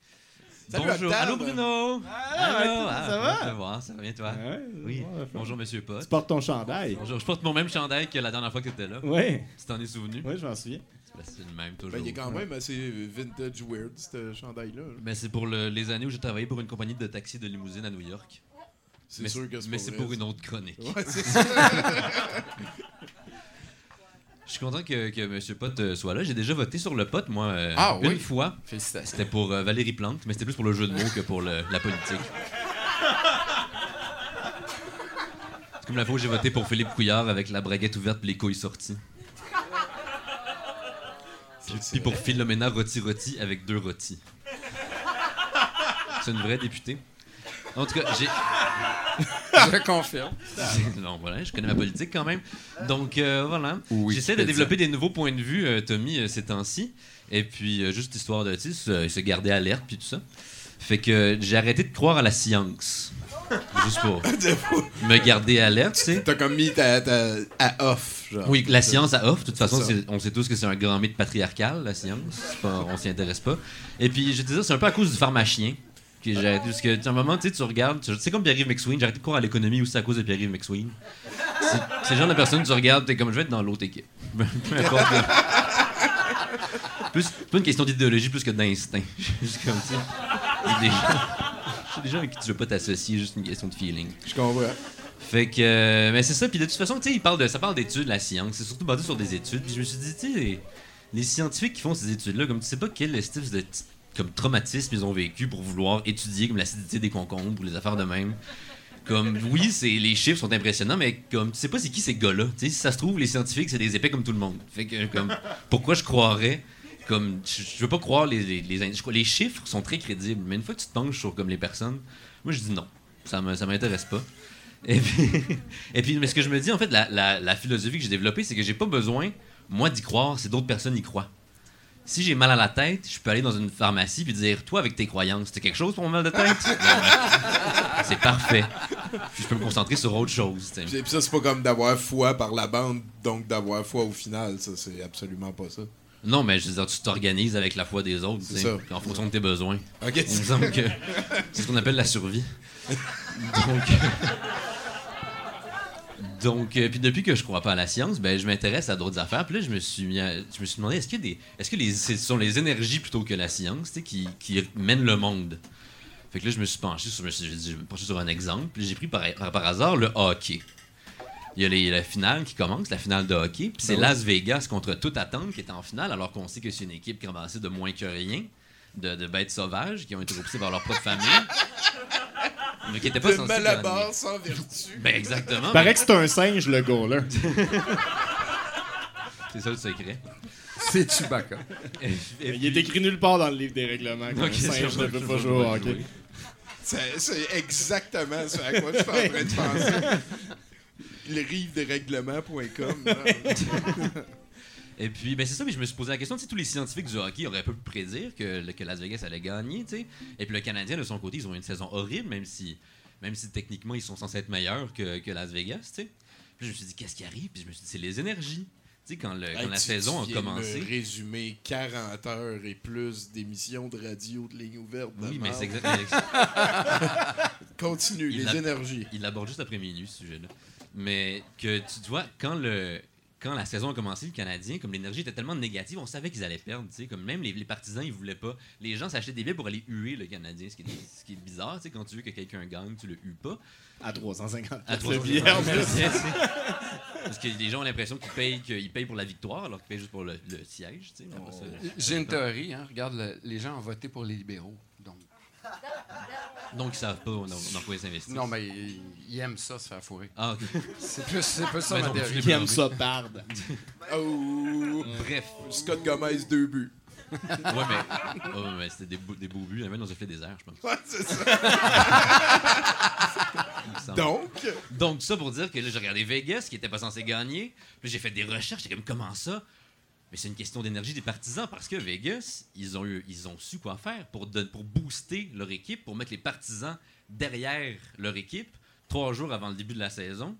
Salut, Bonjour. Octave. Allô, Bruno. Allô, ah, ça va? te voir, ça va bien, toi? Ouais, Oui. Bonjour, monsieur Pot. Tu portes ton chandail. Bonjour. Je porte mon même chandail que la dernière fois que tu étais là. Ouais, Tu t'en es souvenu? ouais, je m'en souviens. C'est le même, toujours. Ben, il est quand même assez vintage weird, ce chandail-là. Ben, c'est pour le- les années où j'ai travaillé pour une compagnie de taxi de limousine à New York. C'est Mais sûr que c'est Mais c'est pour une autre chronique. Ouais, c'est ça. Je suis content que, que monsieur Pot euh, soit là. J'ai déjà voté sur le Pot, moi, euh, Ah, une oui. fois. Félicitations. C'était pour euh, Valérie Plante, mais c'était plus pour le jeu de mots que pour le- la politique. C'est comme la fois où j'ai voté pour Philippe Couillard avec la braguette ouverte et les couilles sorties. Puis, puis pour Philomena Roti-Roti avec deux rôtis. C'est une vraie députée. En tout cas, j'ai. Je confirme. Non, voilà, je connais ma politique quand même. Donc, euh, voilà. Oui, J'essaie de développer des nouveaux points de vue, euh, Tommy, euh, ces temps-ci. Et puis, euh, juste histoire de tu sais, se, se garder alerte, puis tout ça. Fait que j'ai arrêté de croire à la science. Juste pour me garder alerte, tu sais. T'as comme mis ta, ta- à off, genre. Oui, la science à off. De toute façon, on sait tous que c'est un grand mythe patriarcal, la science. Pas, on s'y intéresse pas. Et puis, je te dis, c'est un peu à cause du pharmacien. J'ai arrêté. Parce que, sais, à un moment, tu sais, tu regardes. tu- C'est comme Pierre-Yves McSween. J'ai arrêté de croire à l'économie aussi à cause de Pierre-Yves McSween. C'est le genre de personne que tu regardes, t'es comme, je vais être dans l'autre équipe. Peu importe. plus, pas une question d'idéologie plus que d'instinct. Juste comme, tu sais. il y a des gens- des gens avec qui tu veux pas t'associer, juste une question de feeling. Je comprends. Fait que, euh, mais c'est ça. Puis de toute façon, tu sais, il parle de, ça parle d'études, la science. C'est surtout basé sur des études. Puis je me suis dit, tu sais, les, les scientifiques qui font ces études-là, comme tu sais pas quel style de comme traumatisme ils ont vécu pour vouloir étudier comme l'acidité des concombres ou les affaires de même. Comme, oui, c'est, les chiffres sont impressionnants, mais comme, tu sais pas c'est qui ces gars-là. Si ça se trouve, les scientifiques, c'est des épais comme tout le monde. Fait que, comme, pourquoi je croirais comme je, je veux pas croire les, les, les, les chiffres sont très crédibles mais une fois que tu te penches sur comme les personnes moi je dis non ça me ça m'intéresse pas et puis, et puis mais ce que je me dis en fait la, la, la philosophie que j'ai développée c'est que j'ai pas besoin moi d'y croire c'est d'autres personnes y croient si j'ai mal à la tête je peux aller dans une pharmacie puis dire toi avec tes croyances t'as quelque chose pour mon mal de tête? C'est parfait puis je peux me concentrer sur autre chose tu sais. Puis puis ça, c'est pas comme d'avoir foi par la bande, donc d'avoir foi au final. Ça, c'est absolument pas ça. non mais je veux dire tu t'organises avec la foi des autres en fonction de tes besoins Ok, Il me c'est- semble que c'est ce qu'on appelle la survie. Donc, donc euh, puis depuis que je crois pas à la science, ben je m'intéresse à d'autres affaires. Puis là, je me suis mis à- je me suis demandé est-ce que des est-ce que les ce sont les énergies plutôt que la science, qui, qui mènent le monde? Fait que là, je me suis penché sur, je me suis je me pencher sur un exemple. Puis j'ai pris par, par hasard le hockey. Il y a les- la finale qui commence, la finale de hockey. Puis c'est Las Vegas contre toute attente qui est en finale, alors qu'on sait que c'est une équipe qui a avancé de moins que rien, de, de bêtes sauvages qui ont été repoussées par leur propre famille. Mais qui n'étaient pas de malabar sans vertu. Ben exactement. Paraît que c'est un singe, le goaler. C'est ça le secret. C'est Chewbacca. Et- et Il est écrit nulle part dans le livre des règlements c'est singe ne peut pas jouer au hockey. C'est c'est exactement ce à quoi je suis en train de penser. Le rive des règlements.com. Et puis, ben c'est ça, mais je me suis posé la question, tous les scientifiques du hockey auraient pu prédire que, Las Vegas allait gagner, tu sais. Et puis le Canadien, de son côté, ils ont eu une saison horrible, même si, même si techniquement, ils sont censés être meilleurs que, que Las Vegas, tu sais. Puis je me suis dit, qu'est-ce qui arrive? Puis je me suis dit, c'est les énergies. Tu sais, quand, le- quand Hey, la tu- saison tu a commencé... me résumer 40 heures et plus d'émissions de radio de ligne ouverte. Oui, mais c'est exactement... Continue, Il les énergies. Il l'aborde juste après minuit, ce sujet-là. Mais que tu vois, quand le quand la saison a commencé, le Canadien, comme l'énergie était tellement négative, on savait qu'ils allaient perdre. tu sais, Comme même les, les partisans, ils voulaient pas. Les gens s'achetaient des billets pour aller huer le Canadien, ce qui est, ce qui est bizarre. tu sais, Quand tu veux que quelqu'un gagne, tu le hues pas. À 350. À le 300 billet, en plus. Canadiens, tu sais. Parce que les gens ont l'impression qu'ils payent, qu'ils payent pour la victoire, alors qu'ils payent juste pour le, le siège. tu sais. Après ça, J'ai une théorie, hein. Regarde, le- les gens ont voté pour les libéraux. Donc, ils savent pas dans, dans quoi ils s'investissent. non, mais ils, ils aiment ça, se faire fourrer. Ah, ok. C'est plus, c'est plus ça ma théorie. Qui aime ça, parde. Oh! Bref. Scott Gomez, deux buts. Ouais, mais, oh, mais c'était des, beaux- des beaux buts. Même dans un fait des airs, je pense. Ouais, c'est ça. Donc, Donc, ça pour dire que là, j'ai regardé Vegas, qui était pas censé gagner. Puis j'ai fait des recherches. J'étais comme, comment ça? Mais c'est une question d'énergie des partisans parce que Vegas, ils ont, eu, ils ont su quoi faire pour, pour booster leur équipe, pour mettre les partisans derrière leur équipe, trois jours avant le début de la saison.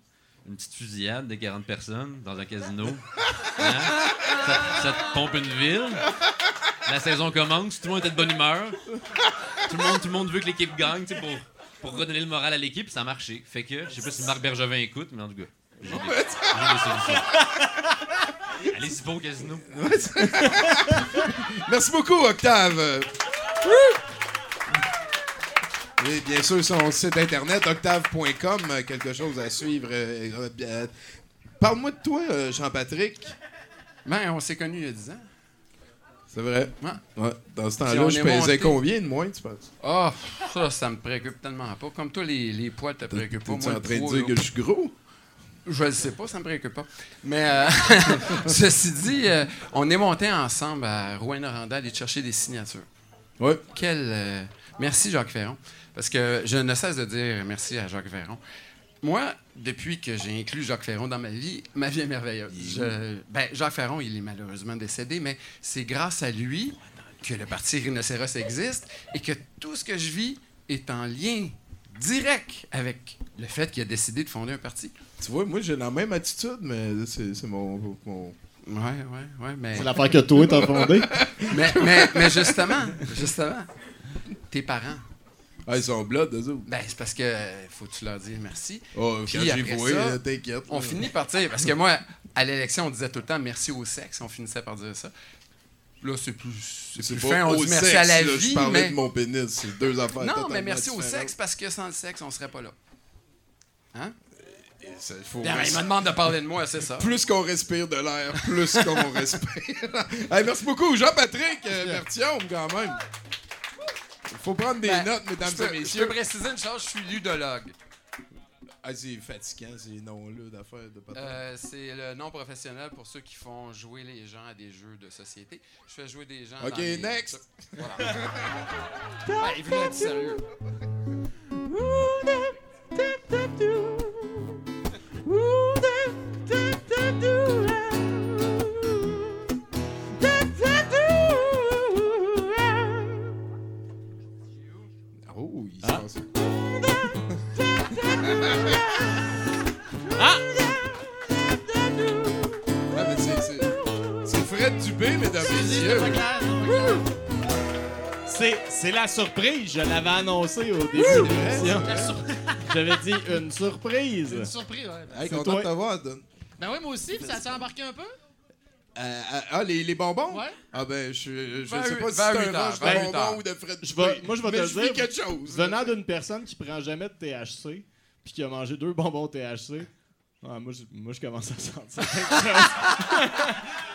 Une petite fusillade de 40 personnes dans un casino. Hein? Ça, ça te pompe une ville. La saison commence, tout le monde était de bonne humeur. Tout le monde, tout le monde veut que l'équipe gagne, pour, pour redonner le moral à l'équipe, ça a marché. Fait que, je sais pas si Marc Bergevin écoute, mais en tout cas, j'ai des, j'ai des solutions. Allez-y pas au casino. merci beaucoup, Octave. Et bien sûr, son site internet, octave.com, quelque chose à suivre. euh, euh, Parle-moi de toi, euh, Jean-Patrick. Ben, on s'est connus il y a 10 ans. C'est vrai? Ouais. Ouais. Dans ce temps-là, je pesais monté. combien de moins, tu penses? Ah, ça, ça me préoccupe tellement pas. Comme toi, les, les poids te préoccupent pas. T'es-tu Moi, en train de dire que je suis gros? Je ne sais pas, ça me préoccupe pas. Mais euh, ceci dit, euh, on est monté ensemble à Rouen-Noranda aller chercher des signatures. Ouais. Quel. euh, merci, Jacques Ferron. Parce que je ne cesse de dire merci à Jacques Ferron. Moi, depuis que j'ai inclus Jacques Ferron dans ma vie, ma vie est merveilleuse. Je- ben, Jacques Ferron, il est malheureusement décédé, mais c'est grâce à lui que le parti Rhinocéros existe et que tout ce que je vis est en lien direct avec le fait qu'il a décidé de fonder un parti. Tu vois, moi, j'ai la même attitude, mais c'est c'est mon, mon- Ouais, ouais, ouais, mais, C'est l'affaire que toi, t'as fondé. mais, mais, mais justement, justement, tes parents, Ah, ils sont blood, eux autres. ben, c'est parce que euh, faut que tu leur dises merci. Oh, Puis quand après voué, ça, t'inquiète. On là. finit par dire, parce que moi, à l'élection, on disait tout le temps merci au sexe, on finissait par dire ça. Là, c'est plus, c'est fin, on dit merci sexe, à la là, vie, Je parlais mais... de mon pénis, c'est deux affaires Non, mais merci au sexe, parce que sans le sexe, on serait pas là. Hein? Ça, il faut Ben, res- il me demande de parler de moi, c'est ça. plus qu'on respire de l'air, plus qu'on respire. Hey, merci beaucoup, Jean-Patrick euh, Berthiaume, quand même. Il faut prendre des Ben, notes, mesdames Je peux, et je messieurs. peux préciser une chose, je suis ludologue. Ah, c'est fatigant, ces noms-là d'affaires de. Euh, c'est le nom professionnel pour ceux qui font jouer les gens à des jeux de société. Je fais jouer des gens. Ok, dans les- next. Voilà. ben, il voulait être sérieux. Mesdames et messieurs. C'est, c'est la surprise, je l'avais annoncé au début de l'émission. J'avais dit une surprise. Une surprise, ouais. Hey, C'est content toi. de t'avoir, Don. Ben oui, moi aussi, puis ça s'est embarqué un peu? Euh, ah, les, les bonbons? Ouais. Ah, ben, je, je Vers sais huit- pas si vers c'est huit un heures, rush vers de huit bonbons heures. ou de Fred Je vais- moi, je vais te le dire. quelque chose. Venant d'une personne qui prend jamais de THC, puis qui a mangé deux bonbons THC, ah, moi, je, moi, je commence à sentir quelque chose.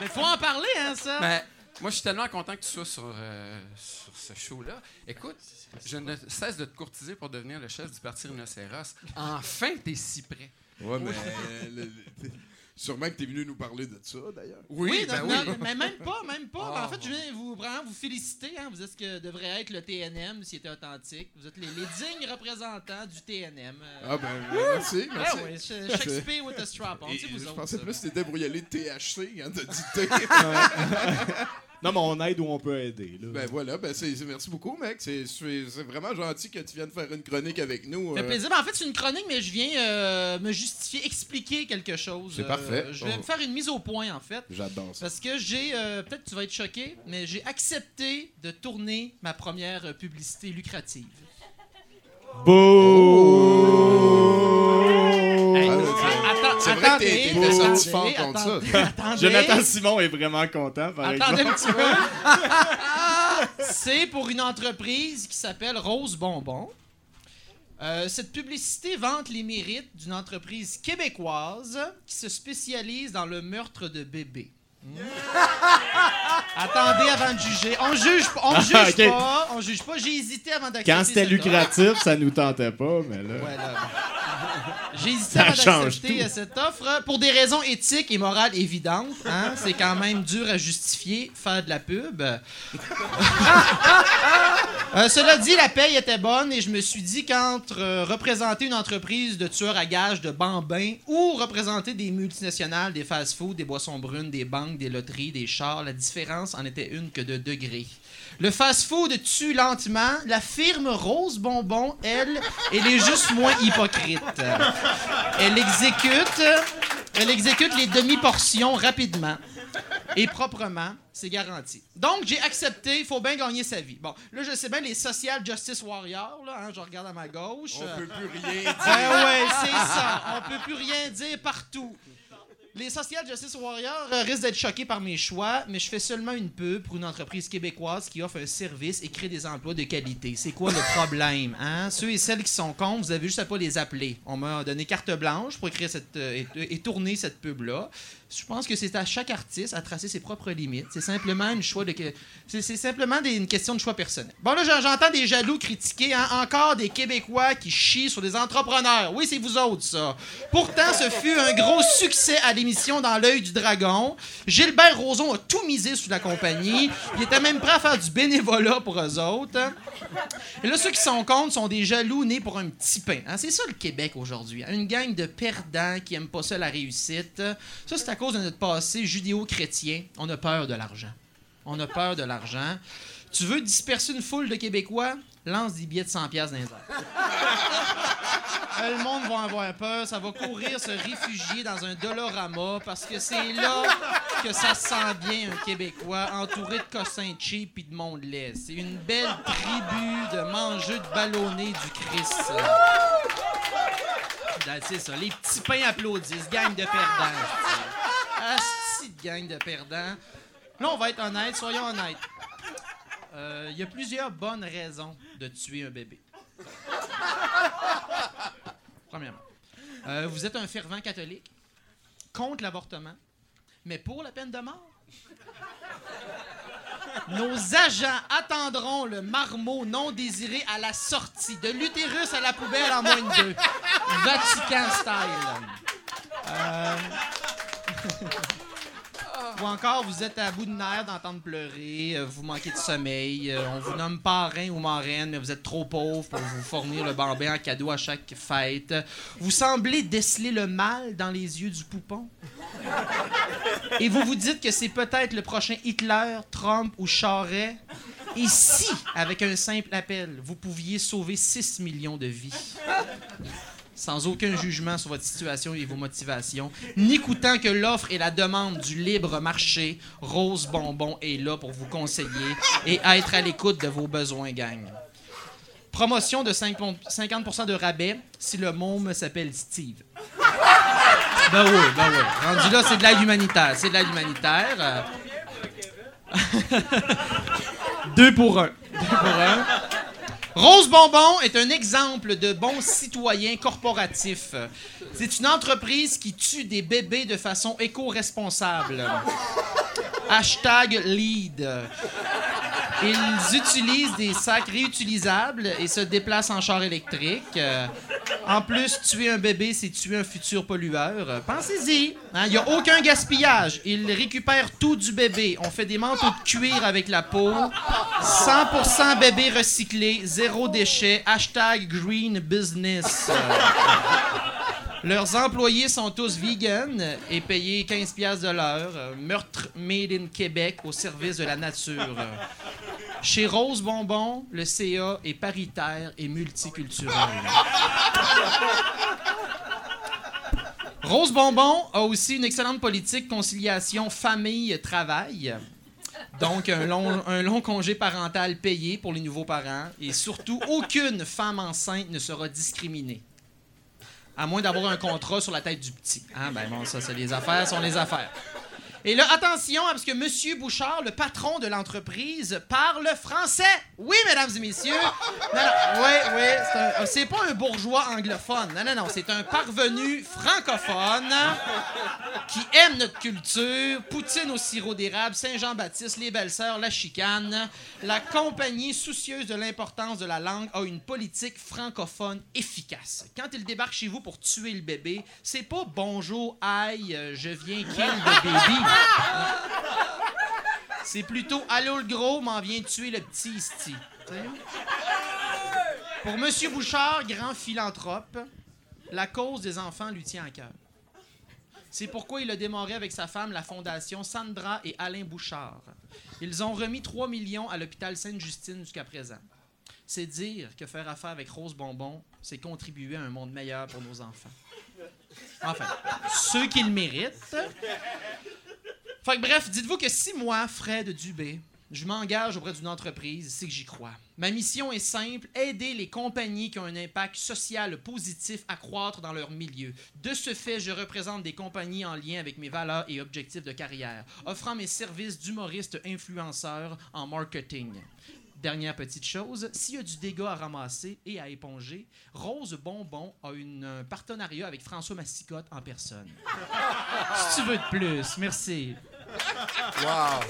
Mais faut en parler, hein, ça. Ben, moi, je suis tellement content que tu sois sur, euh, sur ce show-là. Écoute, je ne cesse de te courtiser pour devenir le chef du parti Rhinocéros. Enfin, t'es si près. Ouais, mais. Sûrement que t'es venu nous parler de ça, d'ailleurs. Oui, ben non, oui. non, mais même pas, même pas. Ah. En fait, je viens vous, vraiment vous féliciter. Hein. Vous êtes ce que devrait être le TNM s'il était authentique. Vous êtes les, les dignes représentants du TNM. euh. Ah, ben, merci, merci. Ouais, ouais, Sh- Shakespeare with a strap on. Et C'est vous je autres, pensais ça. plus que t'étais pour y aller de THC t'as dit T. Non, mais on aide où on peut aider. Là. ben voilà, ben c'est, merci beaucoup, mec. C'est, vraiment gentil que tu viennes faire une chronique avec nous. Ça fait euh. plaisir. Ben, en fait, c'est une chronique, mais je viens euh, me justifier, expliquer quelque chose. C'est Euh, parfait. Je vais Oh. me faire une mise au point, en fait. J'adore ça. Parce que j'ai, euh, peut-être que tu vas être choqué, mais j'ai accepté de tourner ma première euh, publicité lucrative. Ah, euh, c'est- vrai que attendez, t'es- satisfait attendez, contre ça. attendez. Jonathan Simon est vraiment content, par Attendez exemple. un petit peu. C'est pour une entreprise qui s'appelle Rose Bonbon. Euh, cette publicité vante les mérites d'une entreprise québécoise qui se spécialise dans le meurtre de bébés. Attendez avant de juger. On juge, pas- on juge Ah, ok. pas. On juge pas. J'ai hésité avant d'accepter. Quand c'était lucratif, ça nous tentait pas, mais là. Ouais, là. D'accepter tout. euh, cette offre pour des raisons éthiques et morales évidentes. Hein? C'est quand même dur à justifier, faire de la pub. Euh, cela dit, la paye était bonne et je me suis dit qu'entre euh, représenter une entreprise de tueurs à gages de bambins ou représenter des multinationales, des fast-foods, des boissons brunes, des banques, des loteries, des chars, la différence en était une que de degrés. Le fast-food tue lentement. La firme Rose Bonbon, elle, elle est juste moins hypocrite. Elle exécute, elle exécute les demi-portions rapidement et proprement, c'est garanti. Donc, j'ai accepté, il faut bien gagner sa vie. Bon, là, je sais bien, les social justice warriors, là, hein, je regarde à ma gauche. On euh, peut plus rien dire. ben ouais, c'est ça. On peut plus rien dire partout. Les Social Justice Warriors euh, risquent d'être choqués par mes choix, mais je fais seulement une pub pour une entreprise québécoise qui offre un service et crée des emplois de qualité. C'est quoi le problème? Hein? Ceux et celles qui sont contre, vous avez juste à pas les appeler. On m'a donné carte blanche pour écrire cette, euh, et, et tourner cette pub-là. Je pense que c'est à chaque artiste à tracer ses propres limites. C'est simplement une question de choix personnel. Bon là j'en- j'entends des jaloux critiquer hein, encore des Québécois qui chient sur des entrepreneurs. Oui, c'est vous autres ça. Pourtant ce fut un gros succès à l'émission dans l'œil du dragon. Gilbert Rozon a tout misé sur la compagnie. Il était même prêt à faire du bénévolat pour eux autres. Et là, ceux qui sont contre sont des jaloux nés pour un petit pain. Hein, C'est ça le Québec aujourd'hui. hein. Une gang de perdants qui aiment pas ça la réussite. Ça, c'est à cause de notre passé judéo-chrétien. On a peur de l'argent. On a peur de l'argent. Tu veux disperser une foule de Québécois? Lance des billets de 100$ piastres dans les airs. Euh, Le monde va avoir peur, ça va courir se réfugier dans un Dolorama parce que c'est là que ça se sent bien un Québécois entouré de cossins cheap et de monde laid. C'est une belle tribu de mangeux de ballonnés du Christ. C'est ça, les petits pains applaudissent, gang de perdants. Asti de gang de perdants. Là, on va être honnête, soyons honnêtes. Euh, Il y a plusieurs bonnes raisons de tuer un bébé. Premièrement. Euh, vous êtes un fervent catholique, contre l'avortement, mais pour la peine de mort. Nos agents attendront le marmot non désiré à la sortie, de l'utérus à la poubelle en moins de deux. Vatican style. Euh, Ou encore, vous êtes à bout de nerfs d'entendre pleurer, euh, vous manquez de sommeil, euh, on vous nomme parrain ou marraine, mais vous êtes trop pauvre pour vous fournir le bambin en cadeau à chaque fête. Vous semblez déceler le mal dans les yeux du poupon. Et vous vous dites que c'est peut-être le prochain Hitler, Trump ou Charest. Et si, avec un simple appel, vous pouviez sauver 6 millions de vies? Sans aucun jugement sur votre situation et vos motivations, n'écoutant que l'offre et la demande du libre marché, Rose Bonbon est là pour vous conseiller et être à l'écoute de vos besoins, gang. Promotion de 5 50% de rabais si le môme s'appelle Steve. Ben oui, ben oui. Rendu là, c'est de l'aide humanitaire. C'est de l'aide humanitaire. euh. Deux pour un. Deux pour un. Rose Bonbon est un exemple de bon citoyen corporatif. C'est une entreprise qui tue des bébés de façon éco-responsable. Hashtag lead. Ils utilisent des sacs réutilisables et se déplacent en char électrique. En plus, tuer un bébé, c'est tuer un futur pollueur. Pensez-y. hein, Il n'y a aucun gaspillage. Ils récupèrent tout du bébé. On fait des manteaux de cuir avec la peau. 100% bébé recyclé, zéro déchet. Hashtag green business. Leurs employés sont tous vegan et payés 15 pièces de l'heure. Meurtre made in Québec au service de la nature. Chez Rose Bonbon, le CA est paritaire et multiculturel. Rose Bonbon a aussi une excellente politique conciliation famille-travail. Donc, un long, un long congé parental payé pour les nouveaux parents. Et surtout, aucune femme enceinte ne sera discriminée. À moins d'avoir un contrat sur la tête du petit. Ah, ben bon, ça, c'est les affaires, sont les affaires. Et là, attention, hein, parce que Monsieur Bouchard, le patron de l'entreprise, parle français. Oui, mesdames et messieurs. Non, non, oui, oui, c'est pas un bourgeois anglophone. Non, non, non, c'est un parvenu francophone qui aime notre culture. Poutine au sirop d'érable, Saint-Jean-Baptiste, les belles-sœurs, la chicane. La compagnie soucieuse de l'importance de la langue a une politique francophone efficace. Quand il débarque chez vous pour tuer le bébé, c'est pas bonjour, aïe, je viens kill le baby. C'est plutôt allô le gros, m'en vient tuer le petit isti. Pour Monsieur Bouchard, grand philanthrope, la cause des enfants lui tient à cœur. C'est pourquoi il a démarré avec sa femme la fondation Sandra et Alain Bouchard. Ils ont remis 3 millions à l'hôpital Sainte-Justine jusqu'à présent. C'est dire que faire affaire avec Rose Bonbon, c'est contribuer à un monde meilleur pour nos enfants. Enfin, ceux qui le méritent. Bref, dites-vous que si moi, Fred Dubé, je m'engage auprès d'une entreprise, c'est que j'y crois. Ma mission est simple, aider les compagnies qui ont un impact social positif à croître dans leur milieu. De ce fait, je représente des compagnies en lien avec mes valeurs et objectifs de carrière, offrant mes services d'humoriste influenceur en marketing. Dernière petite chose, s'il y a du dégât à ramasser et à éponger, Rose Bonbon a une- un partenariat avec François Massicotte en personne. si tu veux de plus, merci. Wow!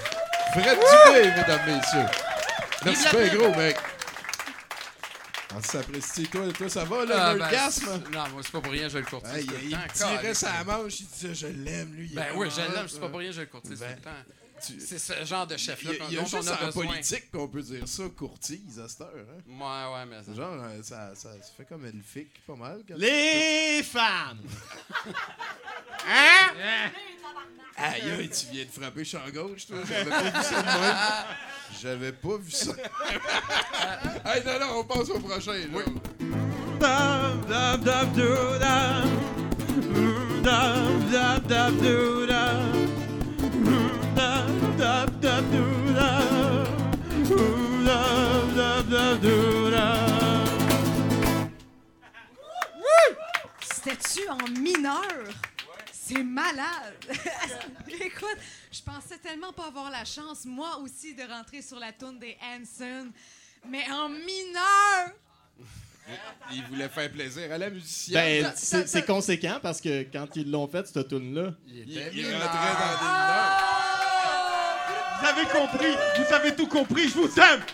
Fred Dubé, mesdames, messieurs. Merci bien gros, mec. Ah, ça apprécie. Toi, toi, ça va, là, Ah, le ben, Non, moi, c'est pas pour rien, je le courtise. Hey, tout le il, temps. il tirait sa manche, il disait Je l'aime, lui. Ben oui, je l'aime, c'est pas pour rien, je le courtise Ben, tout le temps. tu- C'est ce genre de chef-là y a, il y a dont on juste a en besoin. politique qu'on peut dire ça, courtise à cette heure. Hein? Ouais, ouais, mais ça. Genre, euh, ça, ça, ça fait comme une fique pas mal. quand- Les femmes! Aïe, aïe, tu viens de frapper champ gauche, toi? J'avais pas vu ça de même. J'avais pas vu ça. hey, non, non, on passe au prochain. là. Dab. C'était-tu en mineur? C'est malade! Écoute, je pensais tellement pas avoir la chance, moi aussi, de rentrer sur la tourne des Hanson, mais en mineur! Il voulait faire plaisir à la musicienne. Ben, c'est c'est conséquent parce que quand ils l'ont fait, cette tune-là, Il il, était il mineur. rentrait dans des mineurs. Vous avez compris, vous avez tout compris, je vous aime!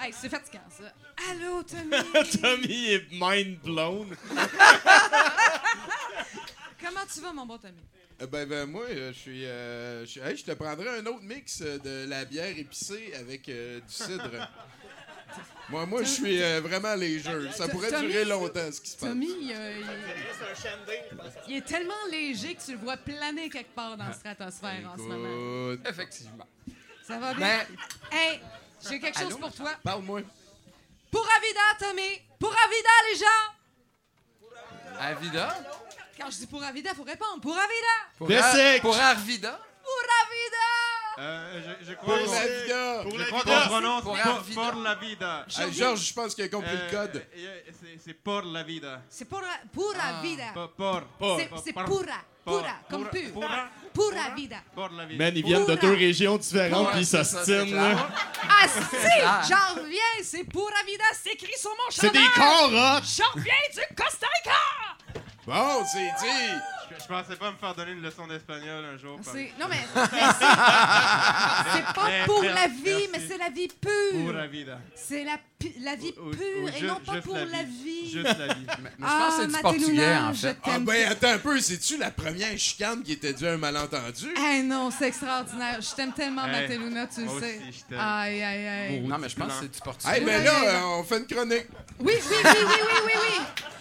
Hey, c'est fatigant, ça. Allô, Tommy? Tommy est mind blown. Comment tu vas, mon bon Tommy? Euh, Ben, ben, moi, euh, je suis. euh, je hey, je te prendrais un autre mix de la bière épicée avec euh, du cidre. moi, moi, je suis euh, vraiment léger. Ça pourrait Tommy, durer longtemps, ce qui se passe. Tommy, euh, il... il est tellement léger que tu le vois planer quelque part dans la stratosphère en ce moment. Effectivement. Ça va bien? Hey, j'ai quelque chose Allô? pour toi. Parle-moi. Pour Avida, Tommy! Pour Avida, les gens! Avida? Quand je dis pour Avida, faut répondre. Pour Avida! Pour, Bessic. pour Arvida? Pour Avida! Euh, je, je crois Pour qu'on la vida. je crois qu'on prononce Pour pour, Arvida. pour la vida. Hey, Georges, je pense qu'il a compris le code. Euh, euh, c'est- C'est pour la vida. C'est pour, pour Avida. Pas Por, por, C'est por, c'est por, pura. por, Pura, comme pura, pur. pura, Pour Avida. por la vida. Man, ils viennent de deux régions différentes puis ils c'est ça, s'ostinent, c'est là. clair. Ah, si! Ah. J'en reviens, c'est pour Avida, c'est écrit sur mon C'est chandail! des corps, hein? J'en reviens du Costa Rica! Bon, c'est dit. Je, je pensais pas me faire donner une leçon d'espagnol un jour. par- Non, mais, mais c'est c'est pas Mais pour merci, la vie, merci. mais c'est la vie Pour pure. la vida. C'est la, la vie Ou- ou- pure ou et non pas pour la vie. Juste la vie. Mais je pense que c'est du Ah, portugais, Mateluna, en je fait. Ah t'aime. ben, attends un peu. C'est-tu la première chicane qui était due à un malentendu? Eh non, c'est extraordinaire. Je t'aime tellement, Hey, Mateluna, tu le sais. aussi, je t'aime. Aïe, aïe, aïe. Non, mais je pense que c'est du portugais. Hey, ben là, on fait une chronique. Oui, oui, oui, oui, oui, oui, oui.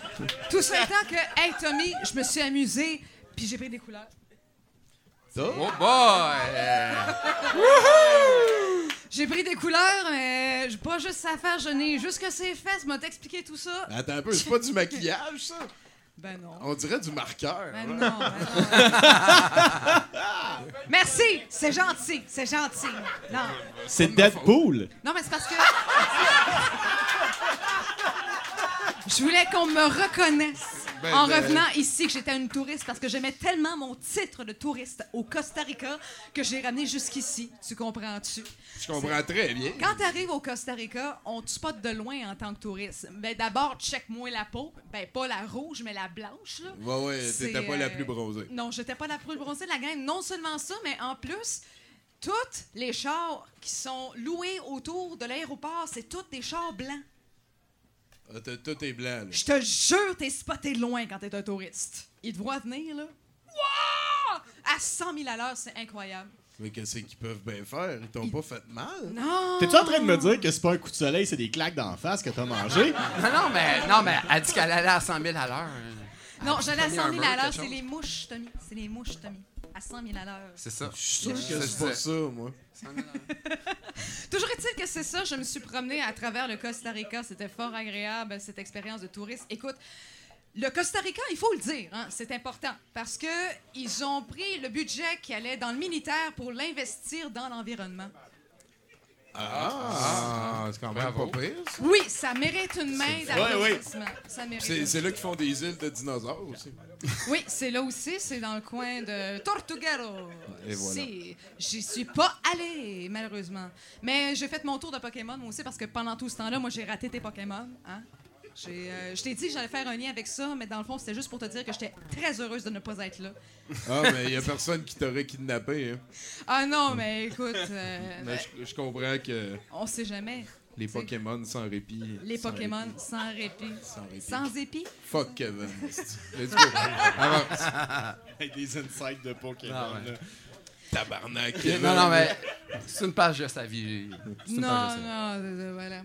Tout ça étant que, hey, Tommy, je me suis amusée, puis j'ai pris des couleurs. Oh boy! Euh, J'ai pris des couleurs, mais j'ai pas juste à faire, je n'ai juste que ses fesses, m'a t'expliquer tout ça. Attends un peu, c'est pas du maquillage, ça? Ben non. On dirait du marqueur. Ben là. non, ben non. Merci, c'est gentil, c'est gentil. Non, C'est Deadpool. non mais c'est parce que... Je voulais qu'on me reconnaisse Ben, en ben- revenant ici que j'étais une touriste parce que j'aimais tellement mon titre de touriste au Costa Rica que j'ai ramené jusqu'ici. Tu comprends-tu? Je comprends très bien. Quand tu arrives au Costa Rica, on te spot de loin en tant que touriste. Ben d'abord, check-moi la peau. Ben pas la rouge, mais la blanche. Là. Ouais, t'étais pas la euh, plus bronzée. Non, j'étais pas la plus bronzée de la gang. Non seulement ça, mais en plus, tous les chars qui sont loués autour de l'aéroport, c'est tous des chars blancs. Ah, Tout est blanc, là. Je te jure, t'es spoté loin quand t'es un touriste. Ils te voient venir, là. Wow! À 100 000 à l'heure, c'est incroyable. Mais qu'est-ce qu'ils peuvent bien faire? Ils t'ont pas fait mal? Non! T'es-tu en train de me dire que c'est pas un coup de soleil, c'est des claques d'en face que t'as mangé? Non, non, mais, non, mais elle dit qu'elle allait à 100 000 à l'heure. Non, j'allais à Tommy 100 000 à l'heure, c'est les mouches, Tommy. C'est les mouches, Tommy. À 100 000 à l'heure. C'est ça. Je suis sûr que c'est pas ça, moi. 100 000 à l'heure. Toujours est-il que c'est ça, je me suis promenée à travers le Costa Rica. C'était fort agréable, cette expérience de touriste. Écoute, le Costa Rica, il faut le dire, hein, c'est important, parce que ils ont pris le budget qui allait dans le militaire pour l'investir dans l'environnement. Ah, c'est quand même Bravo. pas pire. ça. Oui, ça mérite une main d'applaudissement. Ça mérite C'est une- c'est là qu'ils font des îles de dinosaures aussi. Oui, c'est là aussi, c'est dans le coin de Tortuguero. Et voilà. C'est- J'y suis pas allée, malheureusement. Mais j'ai fait mon tour de Pokémon, moi aussi, parce que pendant tout ce temps-là, moi, j'ai raté tes Pokémon. Hein? Euh, je t'ai dit que j'allais faire un lien avec ça, mais dans le fond, c'était juste pour te dire que j'étais très heureuse de ne pas être là. Ah, mais il y a personne qui t'aurait kidnappé. Hein. Ah non, mais écoute, euh, Mais je, je comprends que on sait jamais. les Pokémon sans répit. Les sans Pokémon répit, sans répit. Sans répit. Sans épi? Fuck Kevin. Let's go. Avance. Avec des insights de Pokémon. Ah ouais. Tabarnak. Non, non, mais c'est une page de sa vie. Non, non, voilà.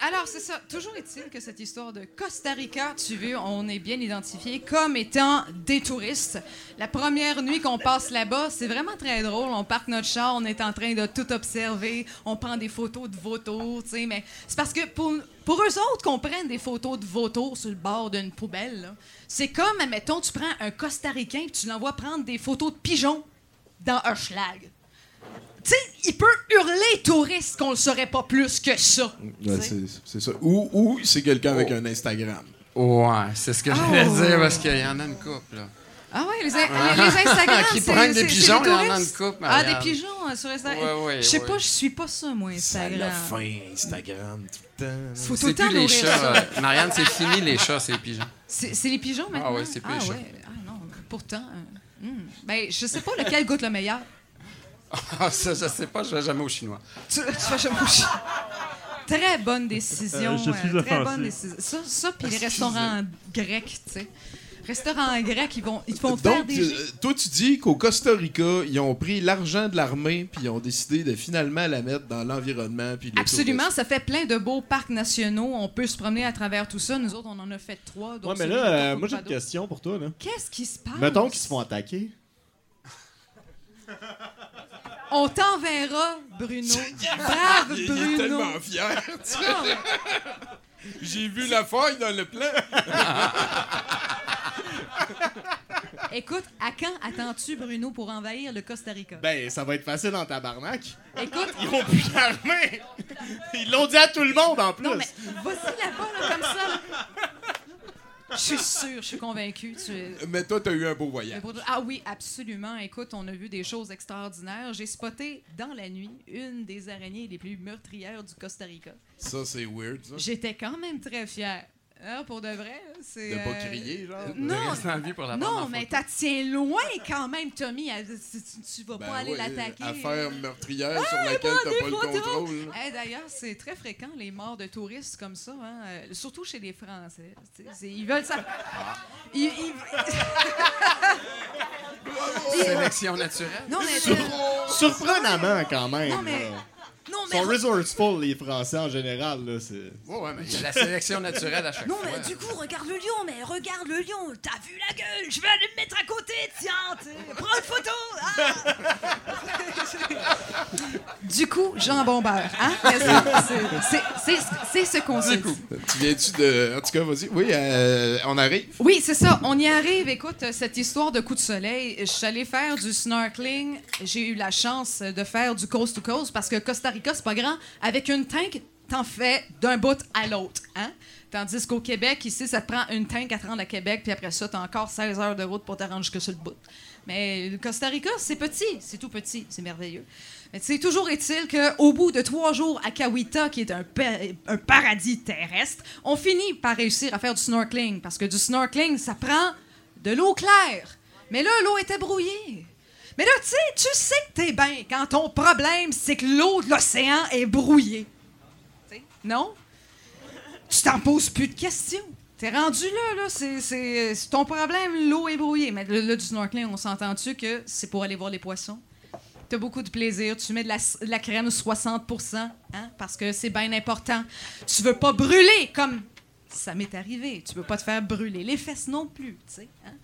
Alors, c'est ça. Toujours est-il que cette histoire de Costa Rica, tu veux, on est bien identifié comme étant des touristes. La première nuit qu'on passe là-bas, c'est vraiment très drôle. On parque notre char, on est en train de tout observer, on prend des photos de vautours, tu sais, mais c'est parce que pour, pour eux autres qu'on prenne des photos de vautours sur le bord d'une poubelle, c'est comme, admettons, tu prends un Costa Ricain et tu l'envoies prendre des photos de pigeons dans un schlag. Tu sais, il peut hurler touriste qu'on le saurait pas plus que ça. Ouais, c'est ça. Ou, ou c'est quelqu'un avec un Instagram. Ouais, c'est ce que j'allais Oh. dire parce qu'il y en a une couple. Là. Ah ouais, les, in- les, les Instagram, Qui c'est- prennent des pigeons, il y en a une couple, Ah, des pigeons, euh, sur Instagram. Ouais, ouais, je sais ouais. pas, je suis pas ça, moi, Ça Instagram. l'a faim, Instagram, tout le temps. Faut tout le temps plus les chats. ça. euh, Marianne, c'est fini les chats, c'est les pigeons. C'est les pigeons maintenant? ouais, c'est plus les ah, chats. ouais. Ah non, pourtant. euh, hmm. Ben, je sais pas lequel goûte le meilleur. Ah, ça, je sais pas, je vais jamais au chinois. Tu, tu vas jamais au chien. Très bonne décision. Euh, je suis euh, très bonne décision. Ça, ça puis les restaurants grecs, tu sais. Restaurants grecs, ils, vont, ils te font faire Donc, des... euh, toi, tu dis qu'au Costa Rica, ils ont pris l'argent de l'armée puis ils ont décidé de finalement la mettre dans l'environnement. puis Absolument, ça fait plein de beaux parcs nationaux. On peut se promener à travers tout ça. Nous autres, on en a fait trois. donc Ouais, mais là, euh, moi j'ai une question pour toi. Là. Qu'est-ce qui se passe? Mettons qu'ils se font attaquer. On t'enverra, Bruno. Brave Il est Bruno. tellement fier. J'ai vu la faille dans le plan. Écoute, à quand attends-tu, Bruno, pour envahir le Costa Rica? Ben, ça va être facile en tabarnak. Écoute, Ils ont plus l'armée. Ils l'ont dit à tout le monde en plus. non, mais vas-y là-bas, là, comme ça. là. Je suis sûre, je suis convaincue. Tu... Mais toi, t'as eu un beau voyage. Ah oui, absolument. Écoute, on a vu des choses extraordinaires. J'ai spoté dans la nuit une des araignées les plus meurtrières du Costa Rica. Ça, c'est weird, ça. J'étais quand même très fière. Hein, pour de vrai, c'est. De pas euh, crier, genre? Non, De rester en vie pour la prendre non, en mais t'as tiens loin quand même, Tommy. Tu, vas Ben pas aller ouais, l'attaquer. Affaire meurtrière sur laquelle t'as des pas le photos. contrôle. Eh, D'ailleurs, c'est très fréquent, les morts de touristes comme ça, hein, euh, surtout chez les Français. Ils veulent ça. Ils- ils- Sélection naturelle. Non, mais. Surprenamment quand même. Non, mais- Non, Ils mais. sont resourceful, les Français en général. Là, c'est... Ouais, ouais, mais il y a la sélection naturelle à chaque Non, fois. mais du coup, regarde le lion, mais regarde le lion. T'as vu la gueule? Je vais aller me mettre à côté, tiens. Prends une photo. ah. du coup, Jean Bombeur, hein? C'est- c'est- C'est c'est ce qu'on se dit. Tu viens-tu de. En tout cas, vas-y. Oui, euh, on arrive. Oui, c'est ça. On y arrive. Écoute, cette histoire de coup de soleil, je suis allée faire du snorkeling. J'ai eu la chance de faire du coast to coast parce que Costa Rica, c'est pas grand. Avec une tank, t'en fais d'un bout à l'autre. Hein? Tandis qu'au Québec, ici, ça te prend une tank à te rendre à Québec, puis après ça, t'as encore 16 heures de route pour te rendre jusque sur le bout. Mais le Costa Rica, c'est petit, c'est tout petit, c'est merveilleux. Mais sais, toujours est-il qu'au bout de trois jours à Kawita, qui est un, un paradis terrestre, on finit par réussir à faire du snorkeling. Parce que du snorkeling, ça prend de l'eau claire. Mais là, l'eau était brouillée. Mais là, tu sais, tu sais que t'es bien quand ton problème, c'est que l'eau de l'océan est brouillée. Non? Tu t'en poses plus de questions. T'es rendu là, là, c'est- ton problème, l'eau est brouillée. Mais là, du snorkeling, on s'entend-tu que c'est pour aller voir les poissons? T'as beaucoup de plaisir. Tu mets de la, de la crème 60% hein, parce que c'est bien important. Tu veux pas brûler comme ça m'est arrivé. Tu veux pas te faire brûler les fesses non plus, tu sais. hein?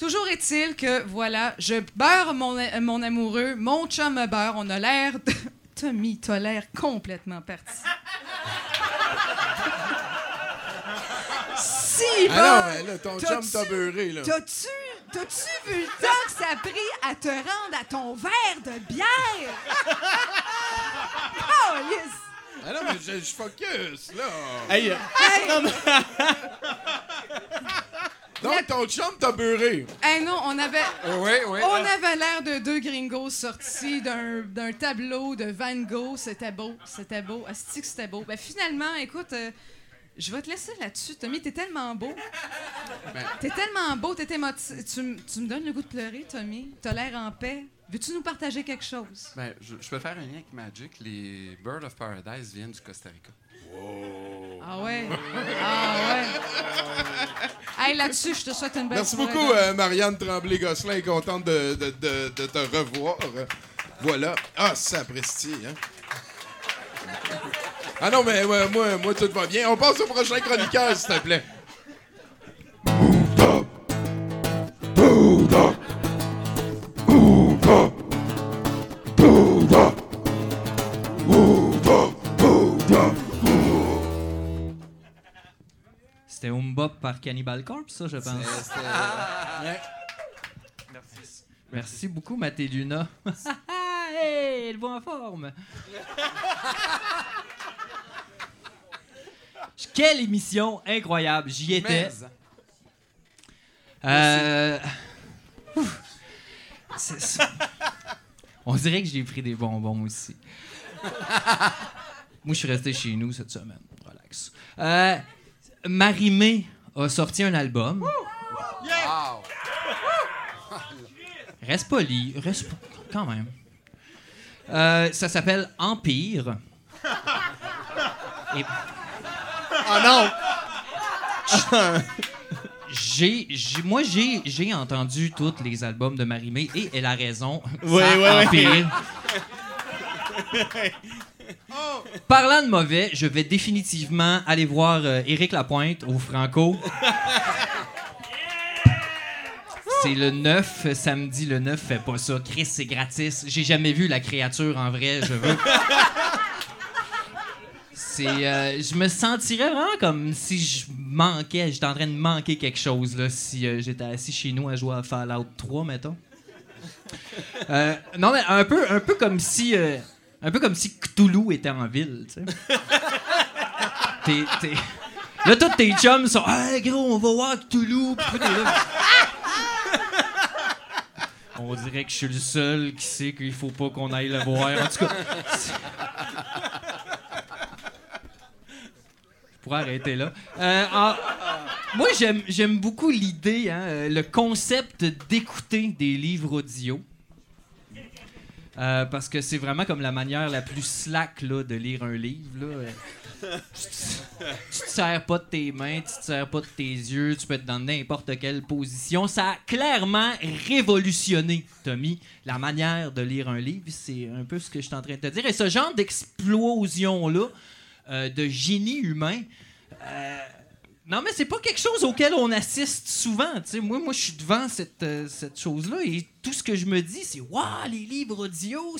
Toujours est-il que, voilà, je beurre mon, mon amoureux, mon chum me beurre, on a l'air de... Tommy, t'as l'air complètement parti. si Ah bon! non, mais là, ton chum T'as-tu- t'a beurré, là. T'as-tu, t'as-tu vu le temps que ça a pris à te rendre à ton verre de bière? oh, yes! Ah non, mais je, je focus, là. Hey, euh, non, mais- Donc, ton chum t'a beurré. Hey, non, on avait, Oui, oui. on avait l'air de deux gringos sortis d'un, d'un tableau de Van Gogh. C'était beau, c'était beau. Asti que c'était beau? Ben, finalement, écoute, euh, je vais te laisser là-dessus. Tommy, t'es tellement beau. Ben- T'es tellement beau, t'es émoti- tu, me donnes le goût de pleurer, Tommy. T'as l'air en paix. Veux-tu nous partager quelque chose? Ben, je, je peux faire un lien avec Magic. Les Birds of Paradise viennent du Costa Rica. Ah ouais? Ah ouais? Hey, là-dessus, je te souhaite une belle Merci soirée. beaucoup, euh, Marianne Tremblay-Gosselin. contente de, de- de- de te revoir. Voilà. Ah, sapristi, hein? Ah non, mais moi, moi, tout va bien. On passe au prochain chroniqueur, s'il te plaît. C'était Umbop par Cannibal Corpse, ça, je pense. Merci. Merci beaucoup, Maté Luna. hey, elle va en forme. Quelle émission incroyable, j'y étais. Euh, On dirait que j'ai pris des bonbons aussi. Moi, je suis resté chez nous cette semaine. Relax. Euh, Marimé a sorti un album. Wow. Reste poli, reste po- quand même. Euh, ça s'appelle Empire. Et Ah non! j'ai, j'ai- moi, j'ai, j'ai entendu tous les albums de Marimé et elle a raison. Oui, Ça, oui, oui. Parlant de mauvais, je vais définitivement aller voir euh, Éric Lapointe au Franco. C'est le 9, samedi le 9, fais pas ça. Chris, c'est gratis. J'ai jamais vu la créature en vrai, je veux. C'est, euh, je me sentirais vraiment comme si je manquais, j'étais en train de manquer quelque chose là, si euh, j'étais assis chez nous à jouer à Fallout 3, mettons. Euh, non, mais un peu, un peu comme si, euh, un peu comme si Cthulhu était en ville, tu sais. T'es- t'es- Là, tous tes chums sont, hey gros, on va voir Cthulhu. Puis là. On dirait que je suis le seul qui sait qu'il faut pas qu'on aille le voir. En tout cas, c'est- je pourrais arrêter là. Euh, en- Moi, j'aime, j'aime beaucoup l'idée, hein, euh, le concept d'écouter des livres audio. Euh, parce que c'est vraiment comme la manière la plus slack là, de lire un livre. Là. Euh, Tu te, tu te sers pas de tes mains, tu te sers pas de tes yeux, tu peux être dans n'importe quelle position. Ça a clairement révolutionné, Tommy, la manière de lire un livre. C'est un peu ce que je suis en train de te dire. Et ce genre d'explosion-là, euh, de génie humain, euh, non, mais c'est pas quelque chose auquel on assiste souvent. Moi, moi, je suis devant cette, euh, cette chose-là et tout ce que je me dis, c'est Waouh, les livres audio,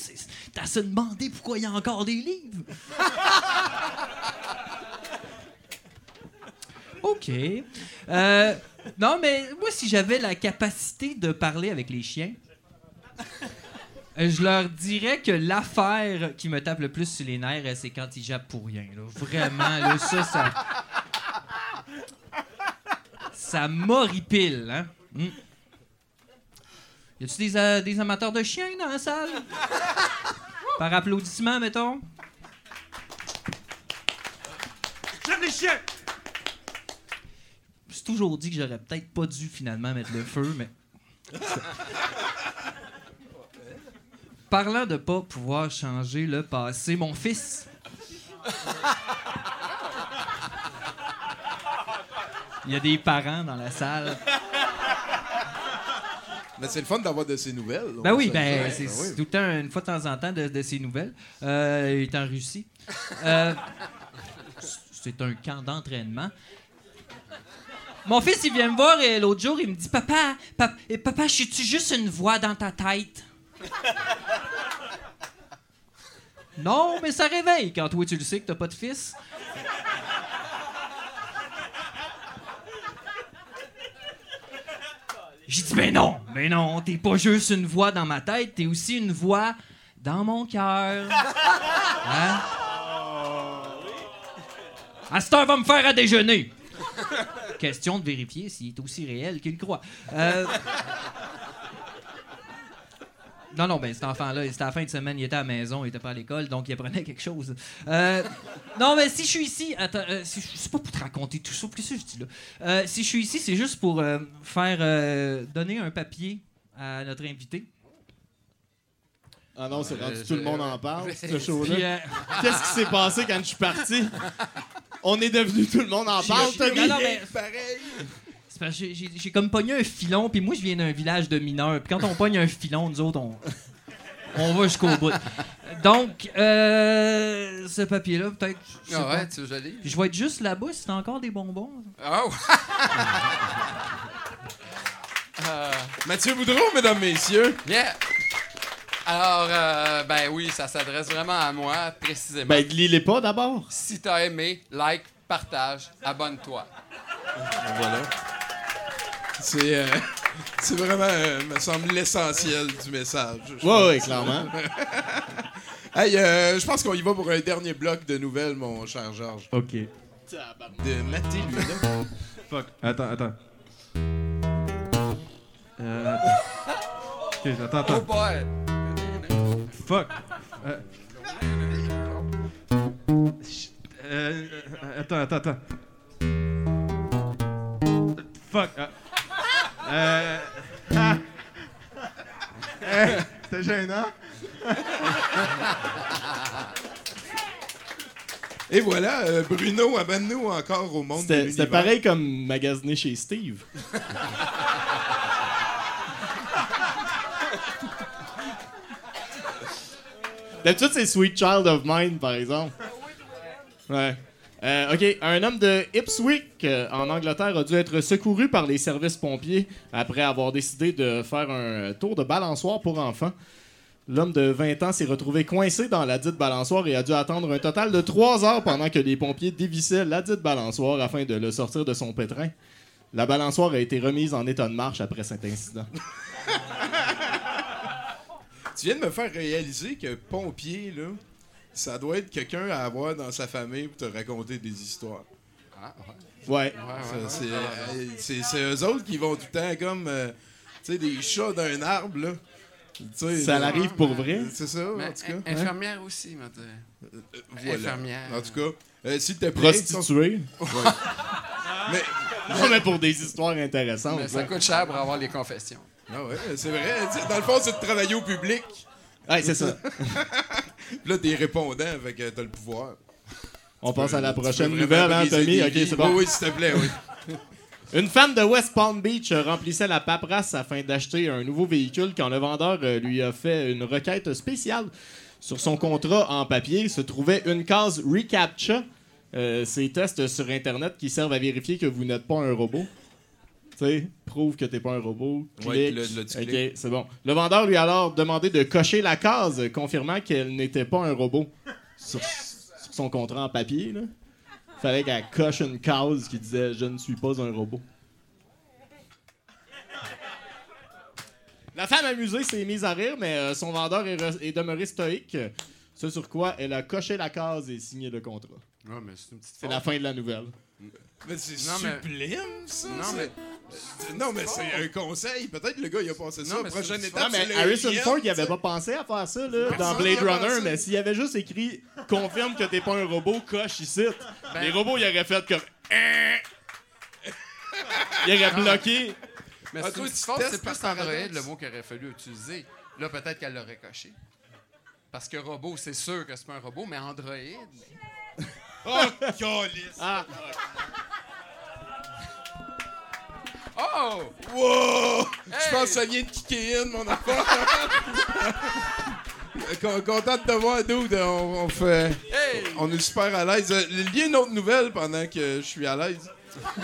t'as se demander pourquoi il y a encore des livres. OK. Euh, non, mais moi, si j'avais la capacité de parler avec les chiens, euh, je leur dirais que l'affaire qui me tape le plus sur les nerfs, c'est quand ils jappent pour rien. Vraiment, là, ça, ça. Ça m'horripile, hein? Hmm. Y a-tu des, euh, des amateurs de chiens dans la salle? Par applaudissement, mettons? J'aime les chiens! Je me suis toujours dit que j'aurais peut-être pas dû finalement mettre le feu, mais. Parlant de pas pouvoir changer le passé, mon fils. Il y a des parents dans la salle. Mais c'est le fun d'avoir de ces nouvelles. Ben oui, ben c'est. Ben oui. tout le temps, une fois de temps en temps, de, de ces nouvelles. Euh, il est en Russie. Euh, c'est un camp d'entraînement. Mon fils, il vient me voir et l'autre jour, il me dit Papa, papa, papa je suis-tu juste une voix dans ta tête Non, mais ça réveille quand toi tu le sais que t'as pas de fils. J'ai dit, mais non, mais non, t'es pas juste une voix dans ma tête, t'es aussi une voix dans mon cœur. Hein? À cette heure, va me faire à déjeuner. Question de vérifier s'il est aussi réel qu'il croit. Euh, Non, non, ben cet enfant-là, c'était à la fin de semaine, il était à la maison, il était pas à l'école, donc il apprenait quelque chose. Euh, non, mais si je suis ici, attends, euh, si c'est pas pour te raconter tout ça, plus ça je dis là. Euh, si je suis ici, c'est juste pour euh, faire euh, donner un papier à notre invité. Ah non, c'est rendu Euh, tout le monde en parle, ce show-là. euh, Qu'est-ce qui s'est passé quand je suis parti? On est devenu tout le monde en parle, Tommy? non, non, mais- C'est parce que j'ai- comme pogné un filon, puis moi je viens d'un village de mineurs, puis quand on pogne un filon, nous autres, on, on va jusqu'au bout. Donc, euh, ce papier-là, peut-être. Ah ouais, tu veux? Puis je vais être juste là-bas si t'as encore des bonbons. Oh! Mathieu Boudreau, mesdames, messieurs. Yeah! Alors, euh, ben oui, ça s'adresse vraiment à moi, précisément. Ben, lis-les pas d'abord. Si t'as aimé, like, partage, abonne-toi. Voilà. C'est euh, c'est vraiment, euh, me semble, l'essentiel du message. pense. ouais, clairement. Hey, euh, je pense qu'on y va pour un dernier bloc de nouvelles, mon cher Georges. Ok. De Mathé, lui, là. Fuck. Attends, attends. Euh... Ok, attends, Oh attends. boy! Fuck. Euh, attends, attends, attends. Fuck. Euh. ah. Hey, C'était gênant. Et voilà, euh, Bruno, amène-nous encore au monde de C'était l'univers. c'était pareil comme magasiner chez Steve. D'habitude, c'est Sweet Child of Mine, par exemple. Ouais. Euh, OK, un homme de Ipswich, en Angleterre, a dû être secouru par les services pompiers après avoir décidé de faire un tour de balançoire pour enfants. L'homme de 20 ans s'est retrouvé coincé dans la dite balançoire et a dû attendre un total de 3 heures pendant que les pompiers dévissaient la dite balançoire afin de le sortir de son pétrin. La balançoire a été remise en état de marche après cet incident. Tu viens de me faire réaliser que pompier, là, ça doit être quelqu'un à avoir dans sa famille pour te raconter des histoires. Ah, Ouais. Ça, c'est, c'est, c'est eux autres qui vont tout le temps comme, euh, tu sais, des chats d'un arbre, là. Ça l'arrive pour vrai? C'est ça, Mais en tout cas. in- infirmière aussi, m'a. Euh, voilà. Infirmière. En tout cas, euh, s'il te plaît. Prostituée? Mais, Non, mais pour des histoires intéressantes. Mais ça ouais. coûte cher pour avoir les confessions. ah ouais, c'est vrai. Dans le fond, c'est de travailler au public. Ouais, c'est ça. Puis là, t'es répondant, avec t'as le pouvoir. On passe à la prochaine nouvelle, hein, Tommy? Ok, c'est bon. Oui, oui, s'il te plaît, oui. Une femme de West Palm Beach euh, remplissait la paperasse afin d'acheter un nouveau véhicule quand le vendeur euh, lui a fait une requête spéciale. Sur son contrat en papier se trouvait une case reCAPTCHA. Euh, ces tests sur Internet qui servent à vérifier que vous n'êtes pas un robot. Tu sais, prouve que t'es pas un robot. Clique. ok, c'est bon. Le vendeur lui a alors demandé de cocher la case, confirmant qu'elle n'était pas un robot. Sur son contrat en papier, là. Fallait qu'elle coche une case qui disait Je ne suis pas un robot. La femme amusée s'est mise à rire, mais euh, son vendeur est, demeuré stoïque. Ce sur quoi elle a coché la case et signé le contrat. Petite C'est la fin de la nouvelle. Mais c'est Non, mais- sublime, ça. Non, c'est- mais- Non, mais c'est un conseil. Peut-être le gars, il a passé ça. Non, mais Prochaine c'est- étape, Non, mais c'est le Harrison Ford, il avait pas pensé à faire ça là, dans Blade Runner, pensé. mais s'il avait juste écrit confirme que t'es pas un robot, coche ici. Ben- Les robots, ils auraient fait comme. Ils auraient bloqué. Mais Ah, c'est plus Android le mot qu'il aurait fallu utiliser. Là, peut-être qu'elle l'aurait coché. Parce que robot, c'est sûr que c'est pas un robot, mais Android. Oh, calice. Ah, Oh! Wow! Je Hey! pense que ça vient de kicker in, mon affaire. Con- Content de te voir, dude. On, on fait... Hey! On est super à l'aise. Euh, Lis une autre nouvelle pendant que je suis à l'aise.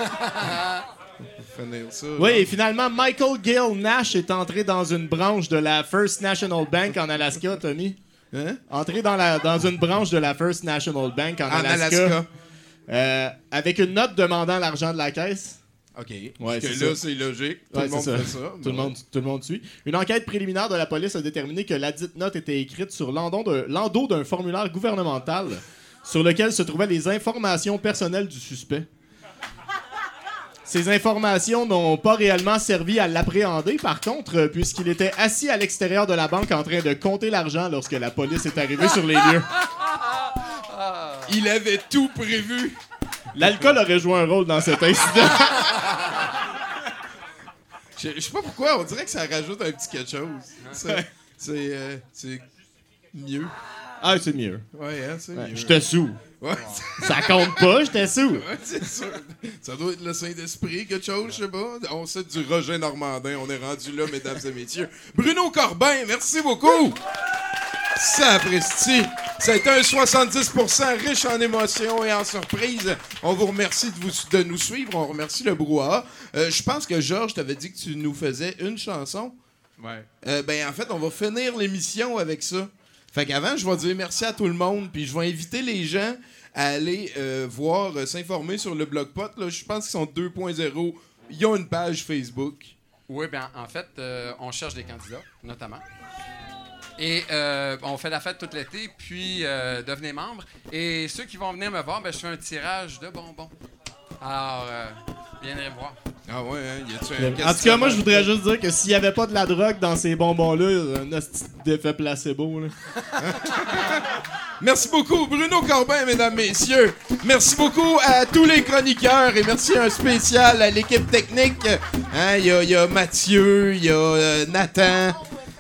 Finir ça. Oui, et finalement, Michael Gill Nash est entré dans une branche de la First National Bank en Alaska, Tommy. Hein? Entré dans, la, dans une branche de la First National Bank en, En Alaska, Alaska. euh, avec une note demandant l'argent de la caisse. OK. Ouais, Parce que c'est là, c'est logique. Tout Ouais, le monde c'est fait ça. Tout, le monde, tout le monde suit. Une enquête préliminaire de la police a déterminé que la dite note était écrite sur l'endos d'un formulaire gouvernemental sur lequel se trouvaient les informations personnelles du suspect. Ces informations n'ont pas réellement servi à l'appréhender, par contre, euh, puisqu'il était assis à l'extérieur de la banque en train de compter l'argent lorsque la police est arrivée sur les lieux. Il avait tout prévu. L'alcool aurait joué un rôle dans cet incident. Je je sais pas pourquoi, on dirait que ça rajoute un petit quelque chose. C'est euh, c'est mieux. Ah, c'est mieux. Ouais, hein, c'est Ouais, mieux. J'étais sous. Ouais, Ça compte pas, j'étais sous. ouais, c'est sûr. Ça doit être le Saint-Esprit, quelque chose, je sais pas. On sait du Roger Normandin. On est rendu là, mesdames et messieurs. Bruno Corbin, merci beaucoup. Sapristi. Ça a été un 70% riche en émotions et en surprises. On vous remercie de, vous, de nous suivre. On remercie le brouhaha. Euh, je pense que Georges t'avait dit que tu nous faisais une chanson. Ouais. Euh, ben, en fait, on va finir l'émission avec ça. Fait qu'avant, je vais dire merci à tout le monde, puis je vais inviter les gens à aller euh, voir, s'informer sur le blogpot. Là. Je pense qu'ils sont 2.0. Ils ont une page Facebook. Oui, bien, en fait, on cherche des candidats, notamment. Et euh, on fait la fête tout l'été, puis euh, devenez membre. Et ceux qui vont venir me voir, ben, je fais un tirage de bonbons. Alors, euh, viendrez me voir. Ah ouais, hein? Y a-tu un En tout cas, moi, je voudrais juste dire que s'il n'y avait pas de la drogue dans ces bonbons-là, y un hostie d'effet placebo. Là. Merci beaucoup, Bruno Corbin, mesdames, messieurs. Merci beaucoup à tous les chroniqueurs et merci un spécial à l'équipe technique. Hein, Il y, a, il y a Mathieu, il y a euh, Nathan,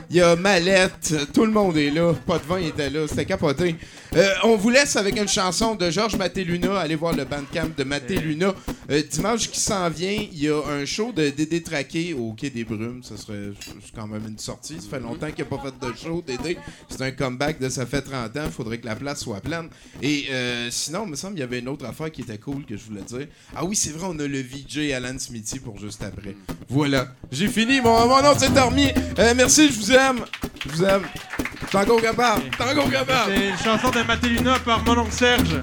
il y a Mallette. Tout le monde est là. Pas de vin était là. C'était capoté. Euh, on vous laisse avec une chanson de Georges Maté-Luna. Allez voir le bandcamp de Maté-Luna. Euh, dimanche qui s'en vient, il y a un show de Dédé Traqué au Quai des Brumes. Ça serait quand même une sortie. Ça fait longtemps qu'il n'a pas fait de show, Dédé. C'est un comeback de ça fait 30 ans. Faudrait que la place soit pleine. Et euh, sinon, il me semble qu'il y avait une autre affaire qui était cool que je voulais dire. Ah oui, c'est vrai, on a le VJ Alan Smithy pour juste après. Voilà. J'ai fini. Mon, mon nom, c'est Dormi. Euh, merci, je vous aime. Je vous aime. T'es encore capable. T'es. C'est une chanson de Mathélina par mon Serge.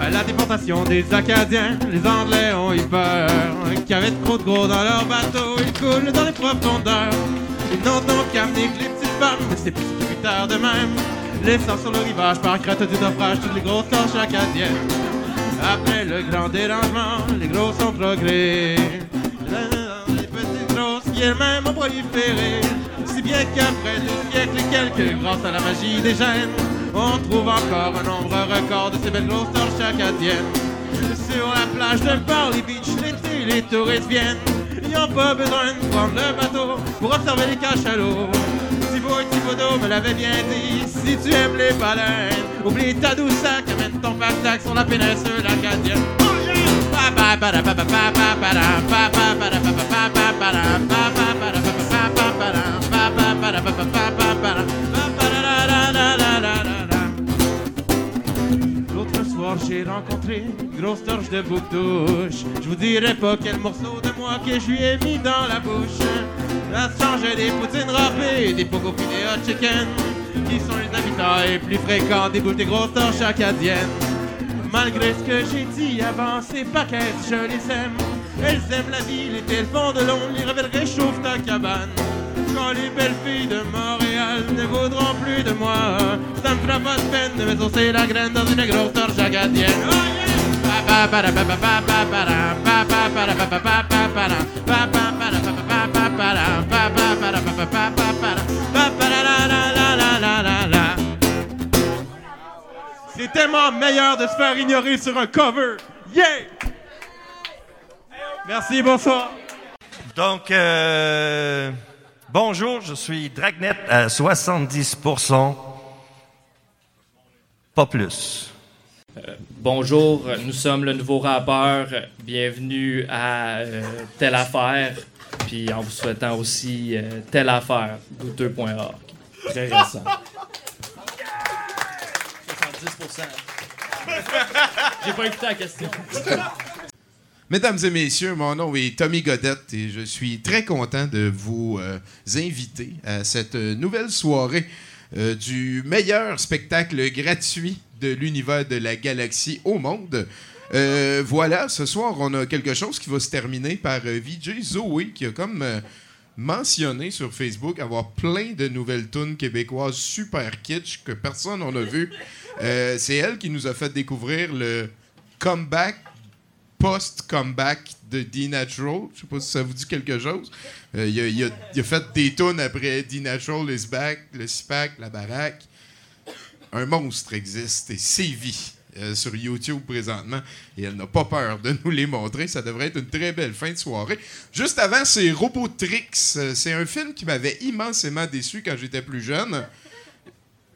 À la déportation des Acadiens, les Anglais ont eu peur qu'il y avait trop de gros dans leur bateau, ils coulent dans les profondeurs. Ils n'ont donc qu'amené que les petites femmes, mais c'est plus tard de même. Laissant sur le rivage par crainte du naufrage toutes les grosses torches acadiennes. Après le grand dérangement, les gros sont progrès. Les petites grosses qui elles-mêmes ont proliféré. Bien qu'après deux siècles et quelques, grâce à la magie des gènes, on trouve encore un nombre record de ces belles torches acadiennes. Sur la plage de Barley Beach, l'été, les touristes viennent. Ils pas besoin de prendre le bateau pour observer les cachalots. Thibaut et Thibaudot me l'avait bien dit, si tu aimes les baleines, oublie ta douce sac, amène ton pactac sur la péninsule acadienne. L'autre soir, j'ai rencontré une grosse torche de bouc douche. Je vous dirai pas quel morceau de moi que je lui ai mis dans la bouche. Elle changeait des poutines râpées, des pogos des hot chicken, qui sont les habitats les plus fréquents des boules des grosses torches acadiennes. Malgré ce que j'ai dit avant, ces paquettes, je les aime. Elles aiment la vie, l'été, le fond de l'ombre, les réveils réchauffent ta cabane. Quand les belles filles de Montréal ne voudront plus de moi. Ça me fera pas de peine de me la graine dans une grosse torche acadienne. Oh! C'est tellement meilleur de se faire ignorer sur un cover. Yeah! Merci, bonsoir. Donc, euh bonjour, je suis Dragnet à 70%, pas plus. Bonjour, nous sommes le nouveau rappeur. Bienvenue à euh, Telle Affaire. Puis en vous souhaitant aussi euh, Telle Affaire, douteux.org. Très récent. 70%. J'ai pas écouté la question. Mesdames et messieurs, mon nom est Tommy Godette et je suis très content de vous euh, inviter à cette nouvelle soirée euh, du meilleur spectacle gratuit de l'univers de la galaxie au monde. Euh, voilà, ce soir, on a quelque chose qui va se terminer par VJ Zoé qui a comme mentionné sur Facebook avoir plein de nouvelles tunes québécoises super kitsch que personne n'en a vu. C'est elle qui nous a fait découvrir le comeback post-comeback de D Natural. Je sais pas si ça vous dit quelque chose. Euh, il, a, a- fait des tunes après D Natural, les Back, le SPAC, la baraque. Un monstre existe et sévit euh, sur YouTube présentement et elle n'a pas peur de nous les montrer. Ça devrait être une très belle fin de soirée. Juste avant, c'est Robotrix. Euh, C'est un film qui m'avait immensément déçu quand j'étais plus jeune.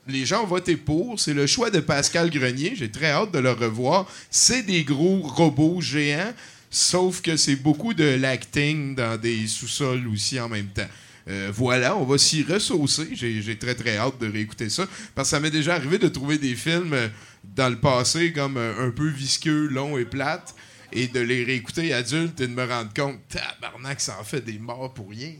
Les gens ont voté pour. C'est le choix de Pascal Grenier. J'ai très hâte de le revoir. C'est des gros robots géants, sauf que c'est beaucoup de l'acting dans des sous-sols aussi en même temps. Euh, voilà, on va s'y ressaucer. J'ai très très hâte de réécouter ça. Parce que ça m'est déjà arrivé de trouver des films dans le passé comme euh, un peu visqueux, longs et plates. Et de les réécouter adultes et de me rendre compte, tabarnak, ça en fait des morts pour rien.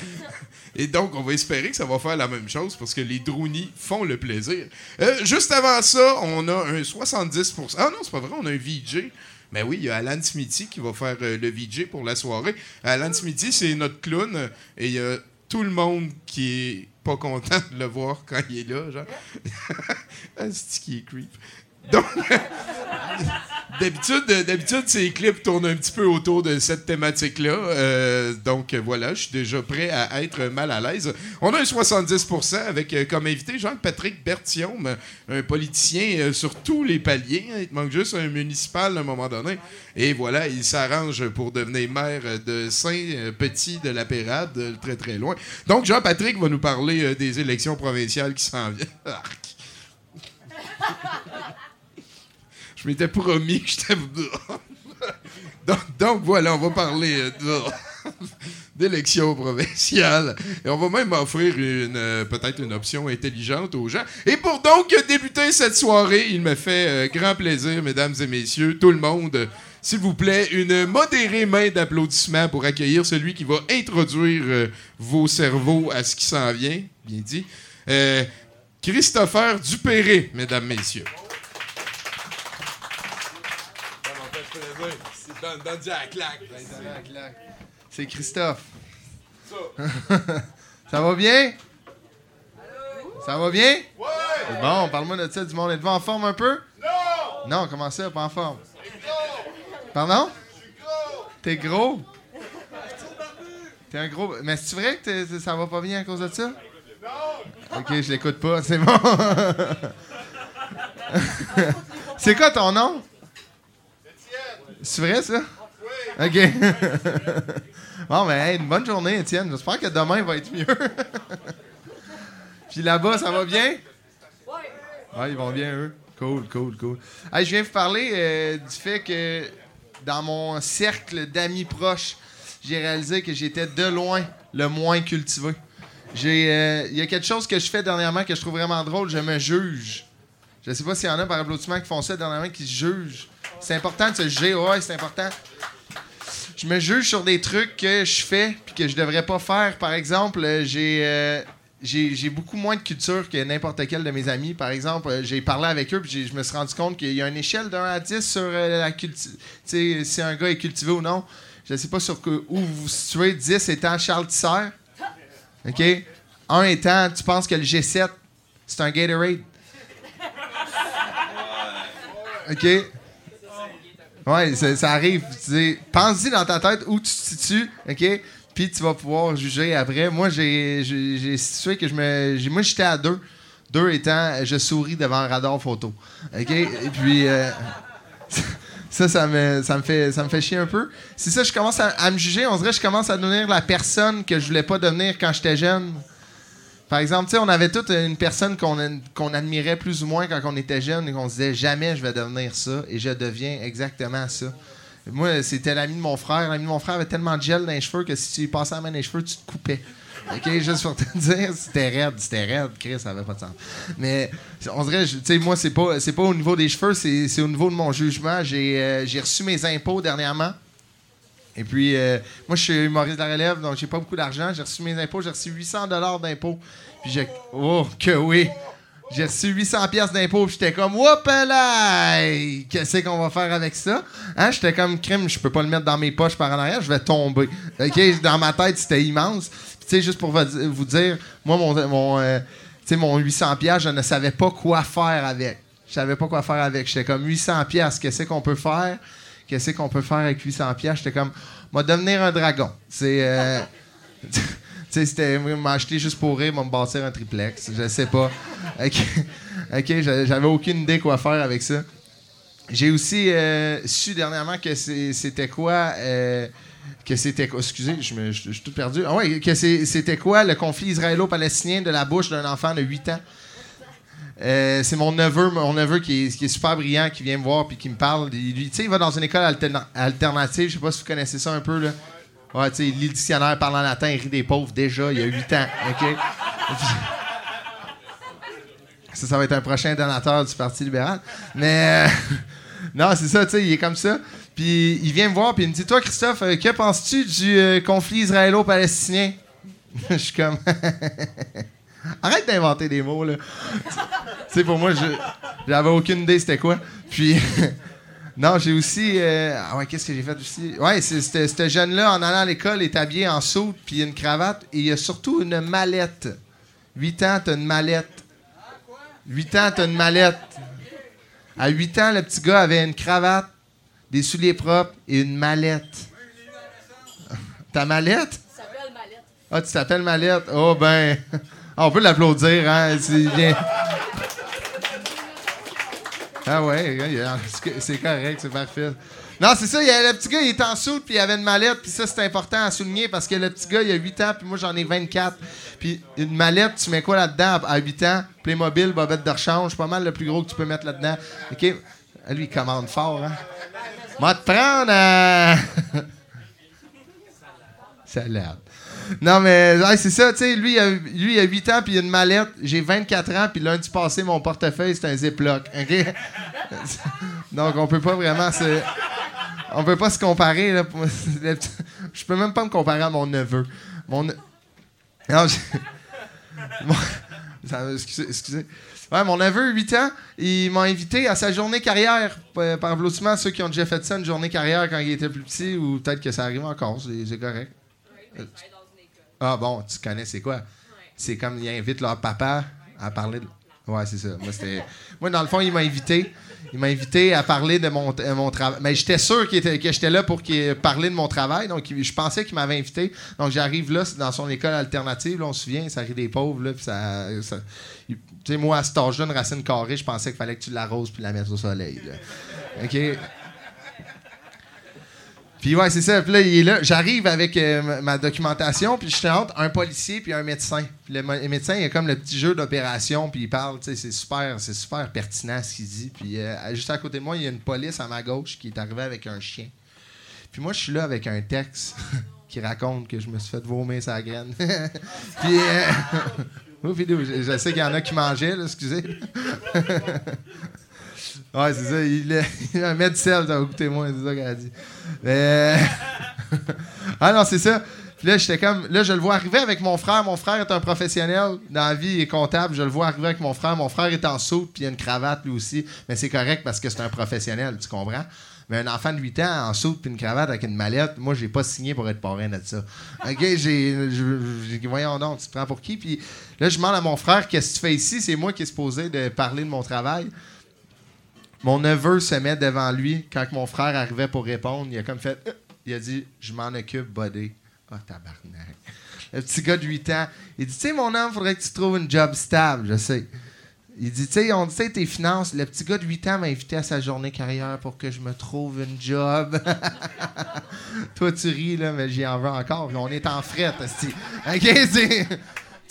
et donc, on va espérer que ça va faire la même chose parce que les drownies font le plaisir. Euh, juste avant ça, on a un 70%. Ah non, c'est pas vrai, on a un VJ. Mais oui, il y a Alan Smithy qui va faire euh, le VJ pour la soirée. Alan Smithy, c'est notre clown et il y a tout le monde qui est pas content de le voir quand il est là, genre. C'est qui est creep. Donc, D'habitude, euh, d'habitude, ces clips tournent un petit peu autour de cette thématique-là. Euh, donc voilà, je suis déjà prêt à être mal à l'aise. On a un 70% avec euh, comme invité Jean-Patrick Berthiaume, un politicien sur tous les paliers. Il te manque juste un municipal à un moment donné. Et voilà, il s'arrange pour devenir maire de Saint-Petit de la Pérade, très très loin. Donc Jean-Patrick va nous parler des élections provinciales qui s'en viennent. Je m'étais promis que j'étais. donc, donc, voilà, on va parler euh, d'élections provinciales. Et on va même offrir une, euh, peut-être une option intelligente aux gens. Et pour donc débuter cette soirée, il me fait euh, grand plaisir, mesdames et messieurs, tout le monde. S'il vous plaît, une modérée main d'applaudissements pour accueillir celui qui va introduire vos cerveaux à ce qui s'en vient. Bien dit. Christopher Dupéré, mesdames, messieurs. C'est Christophe. Ça va bien? Ça va bien? Ouais! Bon, parle-moi de ça, du monde. Êtes-vous en forme un peu? Non! Non, comment ça, pas en forme? Pardon? T'es gros? T'es un gros. Mais c'est vrai que ça va pas bien à cause de ça? Non! Ok, je l'écoute pas, c'est bon. c'est quoi ton nom? C'est vrai ça? OK. bon, ben, hey, une bonne journée, Étienne. J'espère que demain va être mieux. Puis là-bas, ça va bien? Ouais, ils vont bien, eux. Cool, cool, cool. Je viens vous parler euh, du fait que dans mon cercle d'amis proches, j'ai réalisé que j'étais de loin le moins cultivé. J'ai, euh, Il y a quelque chose que je fais dernièrement que je trouve vraiment drôle. Je me juge. Je sais pas s'il y en a par applaudissement qui font ça dernièrement, qui se jugent. C'est important de se juger, ouais, c'est important. Je me juge sur des trucs que je fais puis que je devrais pas faire. Par exemple, euh, j'ai euh, j'ai j'ai beaucoup moins de culture que n'importe quel de mes amis. Par exemple, euh, j'ai parlé avec eux puis je me suis rendu compte qu'il y a une échelle de 1 à 10 sur la culture. si un gars est cultivé ou non. Je sais pas sur que- où vous vous situez. 10 étant Charles Tisser. OK? 1 étant, tu penses que le G7, c'est un Gatorade. OK? Ouais, ça, arrive. Pense-y dans ta tête où tu te situes, OK? Puis tu vas pouvoir juger après. Moi, j'ai situé que je me. Moi, j'étais à deux. Deux étant, je souris devant un radar photo. OK? Et puis. euh, ça, ça me, ça, me fait, ça me fait chier un peu. C'est ça, je commence à, à me juger. On dirait que je commence à devenir la personne que je voulais pas devenir quand j'étais jeune. Par exemple, on avait toute une personne qu'on admirait plus ou moins quand on était jeune et qu'on se disait jamais je vais devenir ça et je deviens exactement ça. Moi, c'était l'ami de mon frère. L'ami de mon frère avait tellement de gel dans les cheveux que si tu lui passais la main dans les cheveux, tu te coupais. OK, juste pour te dire, c'était raide, c'était raide, Chris, ça avait pas de sens. Mais on dirait, tu sais, moi, c'est pas, pas au niveau des cheveux, c'est, au niveau de mon jugement. J'ai, euh, j'ai reçu mes impôts dernièrement. Et puis, euh, moi, je suis humoriste de la relève, donc j'ai pas beaucoup d'argent. J'ai reçu mes impôts, j'ai reçu 800 dollars d'impôts. Puis j'ai... Oh, que oui! J'ai reçu 800 pièces d'impôts, puis j'étais comme, Whoop là! Qu'est-ce qu'on va faire avec ça? Hein? J'étais comme, crime, je peux pas le mettre dans mes poches par en arrière, je vais tomber. OK? Dans ma tête, c'était immense. Tu sais, juste pour vous dire, moi, mon, mon, euh, mon 800 pièces, je ne savais pas quoi faire avec. Je savais pas quoi faire avec. J'étais comme, 800 pièces, qu'est-ce qu'on peut faire? Qu'est-ce qu'on peut faire avec 800 pièces? J'étais comme, moi, devenir un dragon. C'est... euh, c'était m'acheter juste pour rire, me bâtir un triplex. Je sais pas. OK, OK, j'a- j'avais aucune idée quoi faire avec ça. J'ai aussi euh, su dernièrement que c'était quoi. euh, que c'était quoi. Excusez, je, me- suis tout perdu. Ah ouais, que c'était quoi le conflit israélo-palestinien de la bouche d'un enfant de 8 ans? Euh, c'est mon neveu, mon neveu qui est, super brillant, qui vient me voir puis qui me parle. Il, lui- il va dans une école alterna- alternative. Je sais pas si vous connaissez ça un peu là. Ouais, il lit le dictionnaire, parle en latin, il rit des pauvres déjà, il y a 8 ans. OK? Ça, ça va être un prochain donateur du Parti libéral. Mais euh, non, c'est ça, il est comme ça. Puis il vient me voir, puis il me dit Toi, Christophe, euh, que penses-tu du conflit israélo-palestinien Je suis comme. Arrête d'inventer des mots, là. tu sais, pour moi, je j'avais aucune idée c'était quoi. Puis. Non, j'ai aussi. euh, Ah ouais, qu'est-ce que j'ai fait aussi? Ouais, c'est- c'était- ce jeune-là, en allant à l'école, est habillé en soude puis une cravate et il a surtout une mallette. 8 ans, t'as une mallette. 8 ans, t'as une mallette. À 8 ans, le petit gars avait une cravate des souliers propres et une mallette. Ta mallette? Ah, tu t'appelles Mallette? Oh, ben. Ah, on peut l'applaudir, hein? Ah, ouais, c'est- correct, c'est parfait. Non, c'est ça, il y a, le petit gars, il est en soude, puis il avait une mallette, puis ça, c'est important à souligner parce que le petit gars, il a 8 ans, puis moi, j'en ai 24. Puis une mallette, tu mets quoi là-dedans à 8 ans? Playmobil, bobette de rechange, pas mal le plus gros que tu peux mettre là-dedans. OK? Lui, il commande fort, hein? Moi, te prendre à. Salade. Non, mais ouais, c'est ça, tu sais, lui, il a- lui, il a 8 ans, puis il a une mallette. J'ai 24 ans, puis lundi passé, mon portefeuille, c'est un Ziploc. Donc, on peut pas vraiment se. On peut pas se comparer, là. pour- Je peux même pas me comparer à mon neveu. Mon. ne- Non, j'ai- Mon- Ça- excusez, excusez. Ouais, mon neveu, 8 ans, il m'a invité à sa journée carrière. Par applaudissement, ceux qui ont déjà fait ça, une journée carrière quand il était plus petit, ou peut-être que ça arrive encore, c'est correct. Euh, Ah bon, tu connais c'est quoi? C'est comme ils invitent leur papa à parler de. Ouais, c'est ça. Moi, c'était. Moi, dans le fond, il m'a invité. Il m'a invité à parler de mon, euh, mon travail. Mais j'étais sûr qu'il était- que j'étais là pour qu'il parler de mon travail. Donc, il- je pensais qu'il m'avait invité. Donc, j'arrive là, c'est dans son école alternative. Là, on se souvient, ça rit des pauvres. Là, puis ça, tu sais, moi, à cet âge-là, une racine carrée, je pensais qu'il fallait que tu l'arroses puis la mettes au soleil. là. OK? Puis ouais, c'est ça. Puis là, il est là. J'arrive avec euh, ma- documentation, puis je entre un policier puis un médecin. Puis le, médecin, il a comme le petit jeu d'opération, puis il parle, tu sais, c'est super, c'est super pertinent ce qu'il dit. Puis euh, juste à côté de moi, il y a une police à ma gauche qui est arrivée avec un chien. Puis moi, je suis là avec un texte qui raconte que je me suis fait vomir sa graine. puis euh, je sais qu'il y en a qui mangeaient, là, excusez. Ouais, c'est ça. Il, est- il a un mètre sel, ça va goûter moins, c'est ça qu'elle a dit. Mais- ah non, c'est ça. Puis là, j'étais comme. Là, je le vois arriver avec mon frère. Mon frère est un professionnel. Dans la vie, il est comptable. Je le vois arriver avec mon frère. Mon frère est en saut, puis il a une cravate lui aussi. Mais c'est correct parce que c'est un professionnel, tu comprends? Mais un enfant de 8 ans en saut puis une cravate avec une mallette, moi, j'ai pas signé pour être parrain de ça. OK, j'ai- Voyons donc, tu te prends pour qui? Puis là, je demande à mon frère, qu'est-ce que tu fais ici? C'est moi qui est supposé de parler de mon travail. Mon neveu se met devant lui quand mon frère arrivait pour répondre. Il a comme fait. Euh, Il a dit Je m'en occupe, buddy. Ah, tabarnak. Le petit gars de 8 ans. Il dit Tu sais, mon homme, faudrait que tu trouves une job stable, je sais. Il dit Tu sais, on sais, tes finances. Le petit gars de 8 ans m'a invité à sa journée carrière pour que je me trouve une job. Toi, tu ris, là, mais j'y en veux encore. On est en esti. OK, c'est.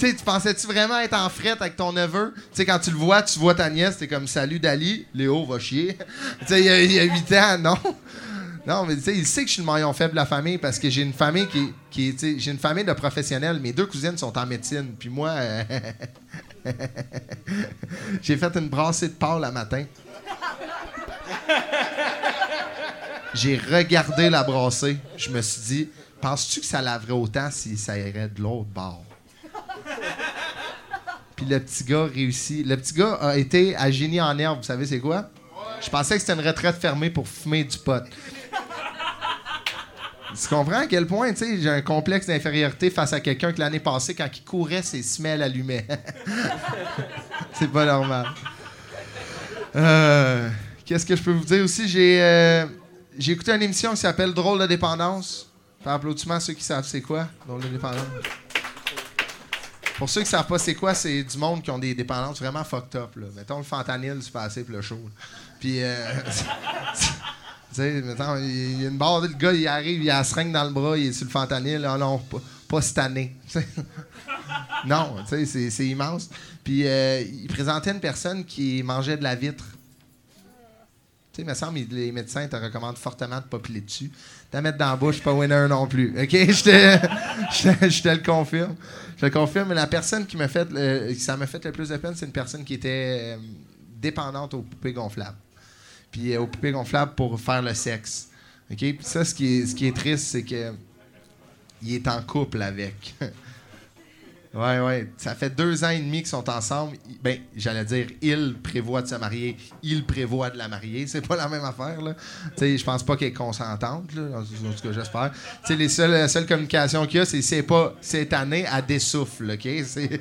Tu sais, tu pensais-tu vraiment être en frette avec ton neveu? Tu sais, quand tu le vois, tu vois ta nièce, t'es comme Salut Dali, Léo va chier. tu il y a- 8 ans, non? Non, mais tu sais, il sait que je suis le maillon faible de la famille parce que j'ai une famille qui, qui j'ai une famille de professionnels. Mes deux cousines sont en médecine, puis moi, euh, j'ai fait une brassée de porc le matin. J'ai regardé la brassée. Je me suis dit, penses-tu que ça laverait autant si ça irait de l'autre bord? Puis le petit gars réussit. Le petit gars a été à génie en herbe. Vous savez, c'est quoi? Je pensais que c'était une retraite fermée pour fumer du pot. Tu comprends à quel point, tu sais, j'ai un complexe d'infériorité face à quelqu'un que l'année passée, quand il courait, ses semelles allumaient. c'est pas normal. Euh, Qu'est-ce que je peux vous dire aussi? J'ai euh, j'ai écouté une émission qui s'appelle Drôle de dépendance. Par applaudissement à ceux qui savent c'est quoi, Drôle de dépendance. Pour ceux qui savent pas c'est quoi, c'est du monde qui ont des dépendances vraiment fucked up. Mettons le fentanyl, c'est passé pour le show. Puis, euh, tu sais, mettons, il y a une barre, le gars, il arrive, il a la seringue dans le bras, il est sur le fentanyl. Ah non, pas, pas cette année. Non, tu sais, c'est- c'est immense. Puis, euh, il présentait une personne qui mangeait de la vitre. Tu sais, il me semble que les médecins te recommandent fortement de ne pas piler dessus. T'as mettre dans la bouche, pas winner non plus. OK? Je te, je te- le confirme. Je le confirme. La personne qui m'a fait, le- ça m'a fait le plus de peine, c'est une personne qui était euh, dépendante aux poupées gonflables. Puis euh, aux poupées gonflables pour faire le sexe. OK? Puis ça, ce qui est, ce qui est triste, c'est que il est en couple avec. Ouais, ouais. Ça fait deux ans et demi qu'ils sont ensemble. Ben, j'allais dire, il prévoit de se marier, il prévoit de la marier. C'est pas la même affaire, là. Tu sais, je pense pas qu'elle est consentante, là. En tout cas, j'espère. Tu sais, les seules, la seule communication qu'il y a, c'est c'est pas cette année à dessouffle, OK? C'est.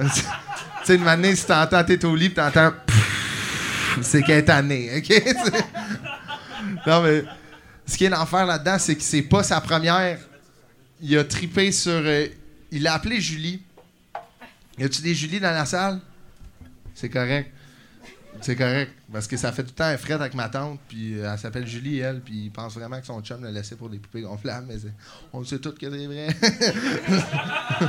tu sais, une année, si t'entends, t'es au lit, t'entends. c'est qu'elle est tannée, OK? Non, mais ce qui est l'enfer là-dedans, c'est que c'est pas sa première. Il a tripé sur. euh, il a appelé Julie. Y a-tu des Julie dans la salle? C'est correct. C'est correct. Parce que ça fait tout le temps un fret avec ma tante, puis euh, elle s'appelle Julie, elle, puis il pense vraiment que son chum l'a laissé pour des poupées gonflables, mais on sait tous que c'est vrai.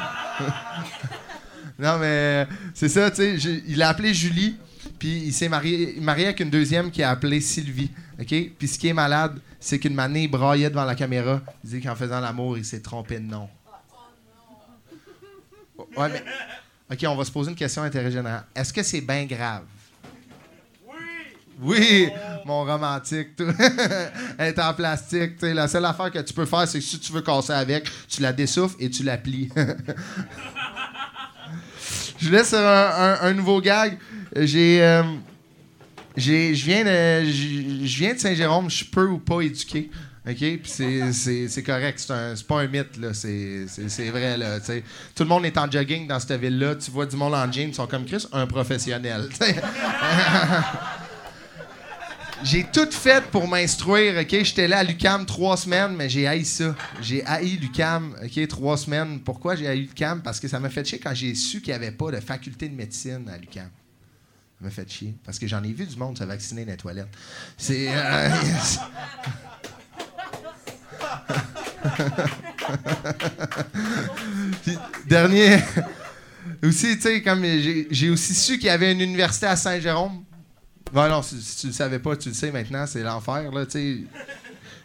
non, mais c'est ça, tu sais. Il a appelé Julie, puis il s'est marié, marié avec une deuxième qui a appelé Sylvie. OK? Puis ce qui est malade, c'est qu'une manée, il braillait devant la caméra. Il dit qu'en faisant l'amour, il s'est trompé de nom. Ouais, mais. OK, on va se poser une question d'intérêt général. Est-ce que c'est bien grave? Oui, mon romantique. tout. Elle est en plastique. tu sais. La seule affaire que tu peux faire, c'est que si tu veux casser avec, tu la dessouffles et tu la plies. Je vous laisse sur un, un- un nouveau gag. J'ai. euh, je viens de, Saint-Jérôme, je peux ou pas éduquer. OK? Puis c'est- correct. C'est pas un mythe, là. C'est vrai. Tout le monde est en jogging dans cette ville-là. Tu vois du monde en jeans, ils sont comme Chris, un professionnel. J'ai tout fait pour m'instruire, OK? J'étais là à l'UCAM trois semaines, mais j'ai haï ça. J'ai haï l'UCAM, OK? Trois semaines. Pourquoi j'ai haï l'UCAM? Parce que ça m'a fait chier quand j'ai su qu'il n'y avait pas de faculté de médecine à l'UCAM. M'a fait chier. Parce que j'en ai vu du monde se vacciner dans les toilettes. C'est... euh, dernier... aussi, tu sais, comme j'ai aussi su qu'il y avait une université à Saint-Jérôme. Ben non, si, si tu le savais pas, tu le sais maintenant, c'est l'enfer, là, tu sais.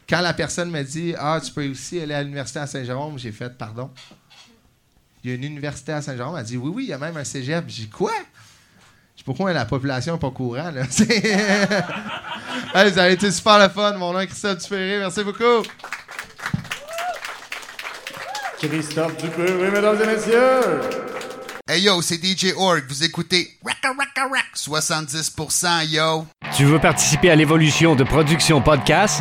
Quand la personne m'a dit « Ah, tu peux aussi aller à l'université à Saint-Jérôme », j'ai fait « Pardon? » Il y a une université à Saint-Jérôme. Elle a dit « Oui, oui, il y a même un cégep. » J'ai dit « Quoi? » pourquoi la population n'est pas courant, là? C'est- Hey, vous avez été super le fun. Mon nom est Christophe Dupéré. Merci beaucoup. Christophe Dupéré, mesdames et messieurs. Hey yo, c'est DJ Org. Vous écoutez Racka Racka Rack 70% yo. Tu veux participer à l'évolution de Production Podcast?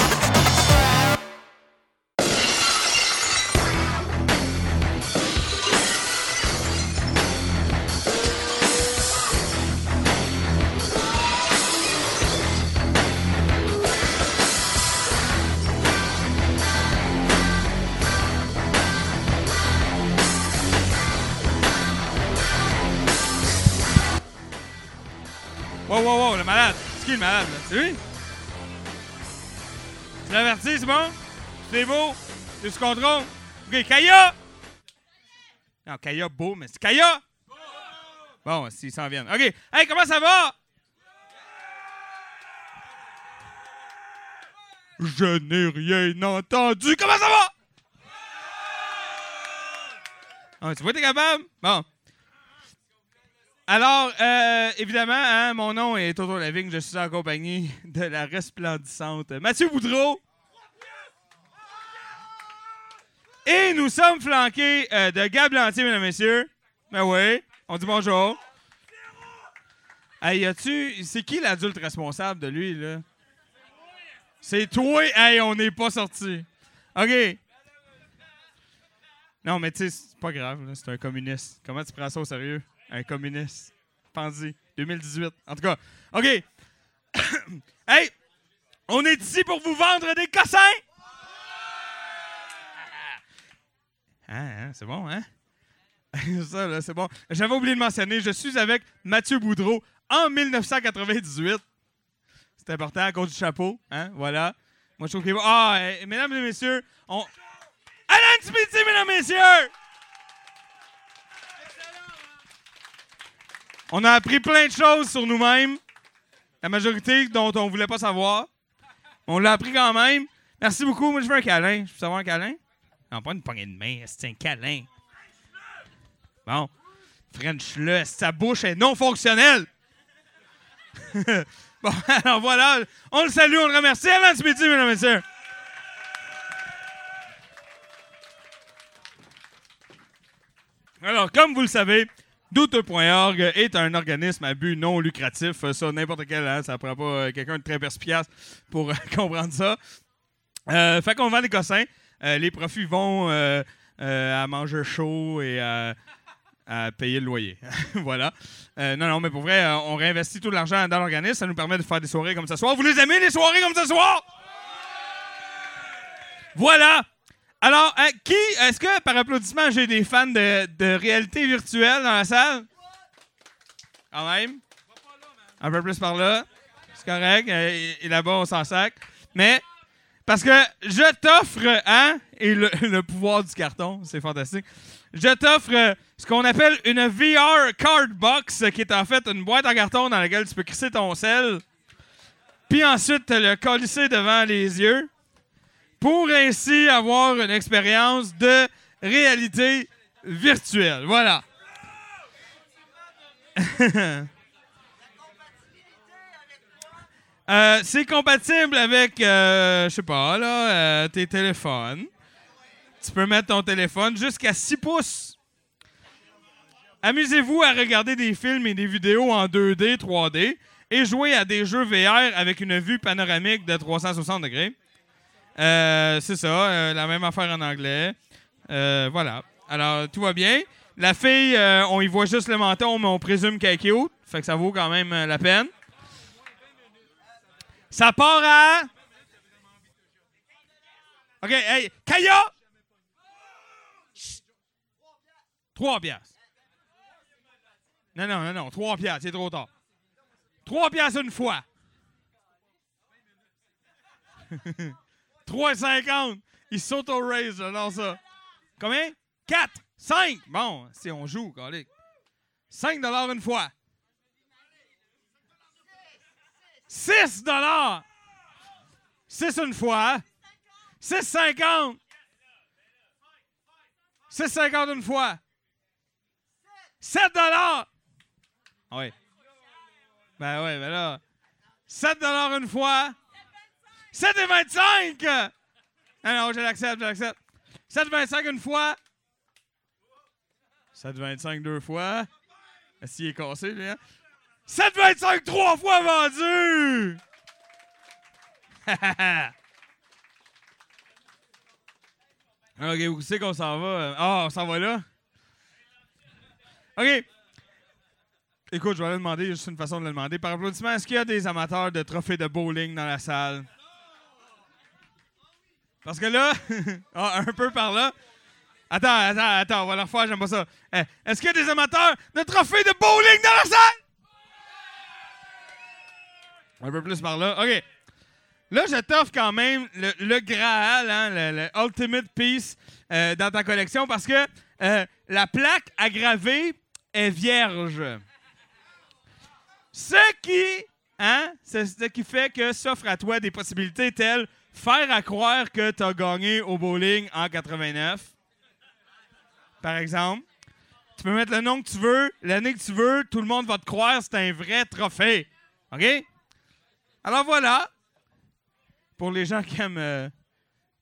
malade. Tu l'avertis, c'est bon? C'est beau? C'est sous contrôle? OK, Kaya! Non, Kaya, beau, mais c'est Kaya! Bon, s'ils s'en viennent. OK. Hey, comment ça va? Je n'ai rien entendu. Comment ça va? Ah, tu vois, t'es capable? Bon. Alors, euh, évidemment, hein, mon nom est Toto Lavigne. Je suis en compagnie de la resplendissante Mathieu Boudreau. Et nous sommes flanqués euh, de Gab Lantier, mesdames et messieurs. Ben oui, on dit bonjour. Hey, y a-tu. C'est qui l'adulte responsable de lui, là? C'est toi! Hey, on n'est pas sorti. OK. Non, mais tu sais, c'est pas grave, c'est un communiste. Comment tu prends ça au sérieux? Un communiste. Pense-y. 2018. En tout cas, OK. hey! On est ici pour vous vendre des cossins! Ah, hein, c'est bon, hein? c'est bon. J'avais oublié de mentionner, je suis avec Mathieu Boudreau en 1998. C'est important à cause du chapeau, hein? Voilà. Moi, je trouve va. Ah, eh, mesdames et messieurs, on. Alan Smithy, mesdames et messieurs! On a appris plein de choses sur nous-mêmes. La majorité dont on voulait pas savoir. On l'a appris quand même. Merci beaucoup. Moi, je veux un câlin. Je peux savoir un câlin? Non, pas une poignée de main. C'est un câlin. Bon. French-le. Sa bouche est non fonctionnelle. bon, alors voilà. On le salue, on le remercie. Alan Smithy, mesdames et messieurs. Alors, comme vous le savez, Doute.org est un organisme à but non lucratif. Euh, Ça, n'importe quel, hein, ça prend pas euh, quelqu'un de très perspicace pour euh, comprendre ça. Fait qu'on vend des cossins. Les profits vont à manger chaud et à, payer le loyer. voilà. Non, non, mais pour vrai, on réinvestit tout l'argent dans l'organisme. Ça nous permet de faire des soirées comme ce soir. Vous les aimez, les soirées comme ce soir? Voilà. Alors, euh, qui, est-ce que par applaudissement, j'ai des fans de, réalité virtuelle dans la salle? Quand même. Un peu plus par là. C'est correct. euh, Et, et là-bas, on s'en sac. Mais, parce que je t'offre, hein, et le, le pouvoir du carton, c'est fantastique. Je t'offre euh, ce qu'on appelle une VR Card Box, qui est en fait une boîte en carton dans laquelle tu peux crisser ton sel. Puis ensuite, te le colisser devant les yeux pour ainsi avoir une expérience de réalité virtuelle. Voilà. Euh, c'est compatible avec, euh, je sais pas, là, euh, tes téléphones. Tu peux mettre ton téléphone jusqu'à 6 pouces. Amusez-vous à regarder des films et des vidéos en 2D, 3D et jouer à des jeux VR avec une vue panoramique de 360 degrés. Euh, c'est ça, euh, la même affaire en anglais. Euh, voilà. Alors, tout va bien. La fille, on y voit juste le menton, mais on présume qu'elle est cute. Fait que ça vaut quand même la peine. Ça part à... OK, hey, Kaya! Chut. Trois piastres. Non, non, non, non, trois piastres, c'est trop tard. Trois piastres une fois. 3,50. Il s'auto-raise, j'adore ça. Combien? 4, 5. Bon, si on joue, calique. 5 une fois. 6 dollars. 6 une fois. 6,50. 6,50 une fois. 7 dollars. Oui. Ben ouais, ben là. 7 dollars une fois. 7,25. Ah non, je l'accepte, je l'accepte. 7,25 une fois. 7,25 deux fois. Qu'il est cassé, lui, hein? 7,25 trois fois vendu! OK, où c'est qu'on s'en va? Ah, on s'en va là? OK. Écoute, je vais aller demander, juste une façon de le demander. Par applaudissement, est-ce qu'il y a des amateurs de trophées de bowling dans la salle? Parce que là, ah, un peu par là. Attends, attends, attends, on va le refaire, j'aime pas ça. Eh, Est-ce qu'il y a des amateurs de trophées de bowling dans la salle? Un peu plus par là. OK. Là, je t'offre quand même le, Graal, hein, le, Ultimate Piece euh, dans ta collection parce que euh, la plaque aggravée est vierge. Ce qui, hein, ce qui fait que s'offre à toi des possibilités telles faire à croire que tu as gagné au bowling en 89. Par exemple. Tu peux mettre le nom que tu veux, l'année que tu veux, tout le monde va te croire, c'est un vrai trophée. OK? Alors voilà. Pour les gens qui aiment euh,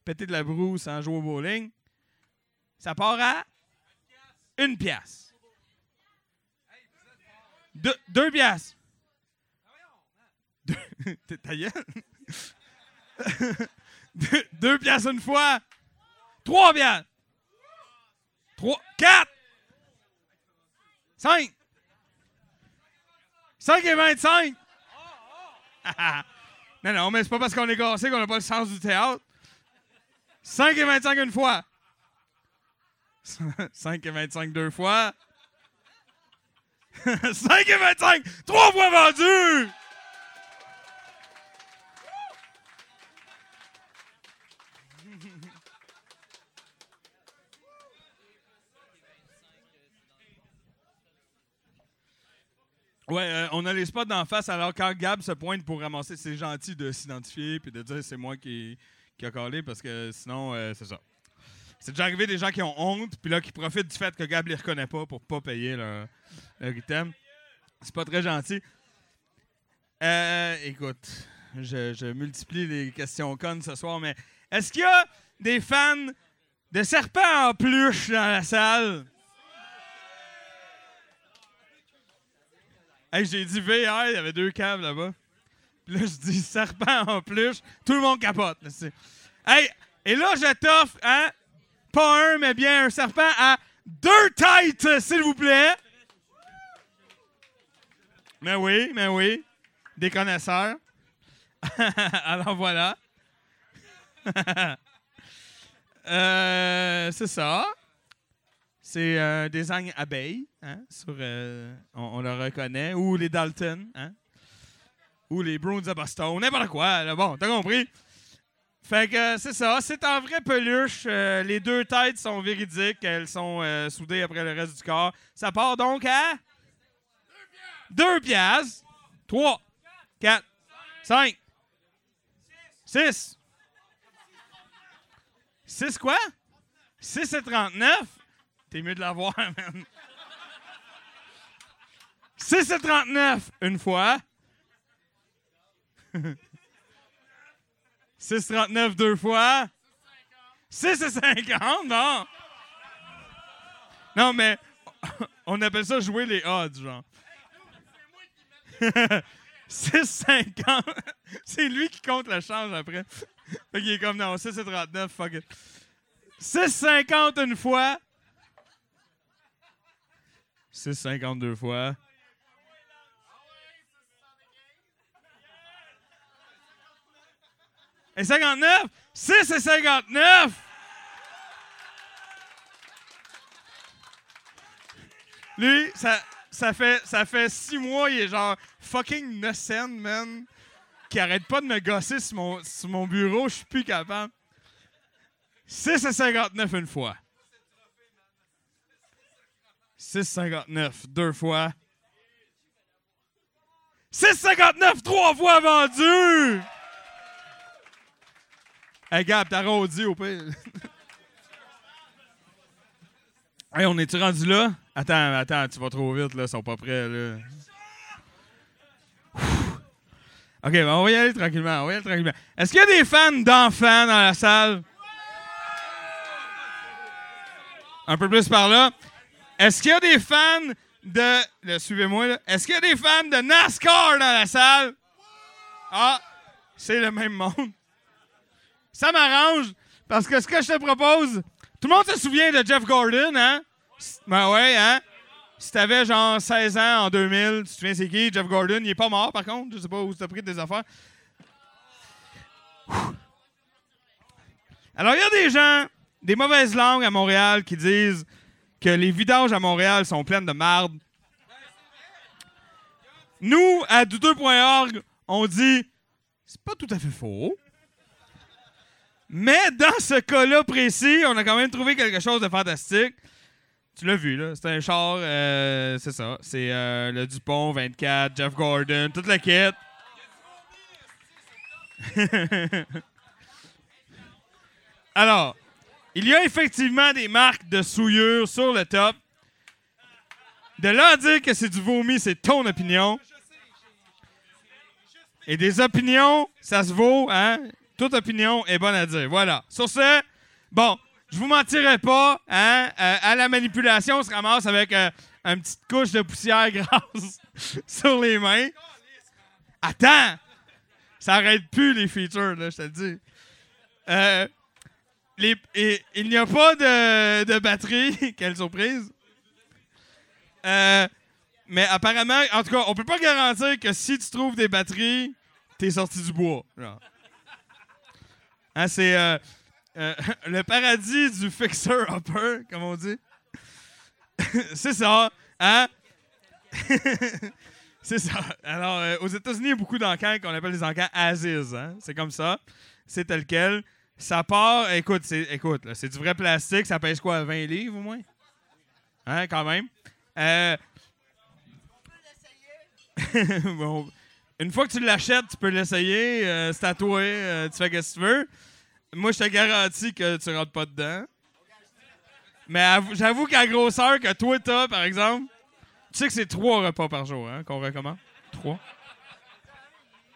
péter de la brousse en jouer au bowling, ça part à une pièce. Deux, pièces. Deux, t'es? Deux, deux pièces une fois. Trois pièces. Trois. Quatre. Cinq. Cinq et vingt-cinq. non, non, mais c'est pas parce qu'on est cassé qu'on n'a pas le sens du théâtre. 5 et 25 une fois. 5 et 25 deux fois. 5 et 25, trois fois vendu! Ouais, euh, on a les spots d'en face, alors quand Gab se pointe pour ramasser, c'est gentil de s'identifier puis de dire c'est moi qui, qui a collé parce que sinon, euh, c'est ça. C'est déjà arrivé des gens qui ont honte puis là qui profitent du fait que Gab les reconnaît pas pour pas payer leur, leur item. C'est pas très gentil. Euh, écoute, je, je multiplie les questions connes ce soir, mais est-ce qu'il y a des fans de serpents en peluche dans la salle? Hey, j'ai dit VR, il y avait deux caves là-bas. Puis là, je dis serpent en plus. Tout le monde capote. là, Hey, et là, je t'offre, hein, pas un, mais bien un serpent à deux têtes, s'il vous plaît. Mais oui, mais oui. Des connaisseurs. Alors voilà. Euh, c'est ça. C'est un design abeille, hein, sur, euh, on, le reconnaît. Ou les Dalton, hein. Ou les Bruins de Boston, n'importe quoi. là. bon, t'as compris? Fait que euh, c'est ça, c'est en vraie peluche. euh, les deux têtes sont véridiques, elles sont euh, soudées après le reste du corps. Ça part donc à... Deux piastres. Trois. Quatre. Cinq. Six. Six quoi? 6 et 39? T'es mieux de l'avoir, man. 6 et 39, une fois. 6 39 deux fois. 6 et 50, non. Non, mais on appelle ça jouer les odds, genre. 6 50. C'est lui qui compte le change après. Fait qu'il est comme non, 6 et 39, fuck it. 6 50 une fois. 6 52 fois. Et 59? 6 et 59! Lui, ça, ça, fait, ça fait six mois, il est genre fucking innocent, man. Qui arrête pas de me gosser sur mon, mon bureau, je suis plus capable. 6 et 59 une fois. 6,59 deux fois. 6,59 trois fois vendu! Hey Gab, t'as au pire. hey, on est-tu rendu là? Attends, attends, tu vas trop vite, là, ils sont pas prêts, là. OK, ben on va y aller tranquillement, on va y aller tranquillement. Est-ce qu'il y a des fans d'enfants dans la salle? Un peu plus par là. Est-ce qu'il y a des fans de. Suivez-moi, là. Est-ce qu'il y a des fans de NASCAR dans la salle? Ah, c'est le même monde. Ça m'arrange parce que ce que je te propose. Tout le monde se souvient de Jeff Gordon, hein? Ben ouais, hein? Si t'avais genre 16 ans en 2000, tu te souviens c'est qui? Jeff Gordon. Il est pas mort par contre. Je sais pas où t'as pris tes affaires. Alors, il y a des gens, des mauvaises langues à Montréal qui disent que les vidanges à Montréal sont pleines de marde. Nous, à douteux.org, on dit c'est pas tout à fait faux. Mais dans ce cas-là précis, on a quand même trouvé quelque chose de fantastique. Tu l'as vu, là. C'est un char, euh, c'est ça. C'est euh, le Dupont 24, Jeff Gordon, toute la quête. Alors, il y a effectivement des marques de souillure sur le top. De là à dire que c'est du vomi, c'est ton opinion. Et des opinions, ça se vaut, hein? Toute opinion est bonne à dire. Voilà. Sur ce, bon, je vous mentirai pas, hein? euh, à la manipulation, on se ramasse avec euh, une petite couche de poussière grasse sur les mains. Attends! Ça arrête plus les features, là, je te le dis. Euh, les- et- il n'y a pas de, de batterie. Quelle surprise. Euh, mais apparemment, en tout cas, on peut pas garantir que si tu trouves des batteries, t'es sorti du bois. Hein, c'est euh, euh, le paradis du fixer-upper, comme on dit. c'est ça. Hein? c'est ça. Alors, aux États-Unis, il y a beaucoup d'encans qu'on appelle des encans Aziz. Hein? C'est comme ça. C'est tel quel. Ça part, écoute, c'est, écoute, c'est du vrai plastique. Ça pèse quoi, 20 livres au moins? Hein, quand même. Euh, bon, une fois que tu l'achètes, tu peux l'essayer. euh, c'est à toi. euh, tu fais ce que tu veux. Moi, je te garantis que tu rentres pas dedans. Mais avoue- j'avoue qu'à grosseur que toi, t'as, par exemple, tu sais que c'est trois repas par jour hein, qu'on recommande? Trois.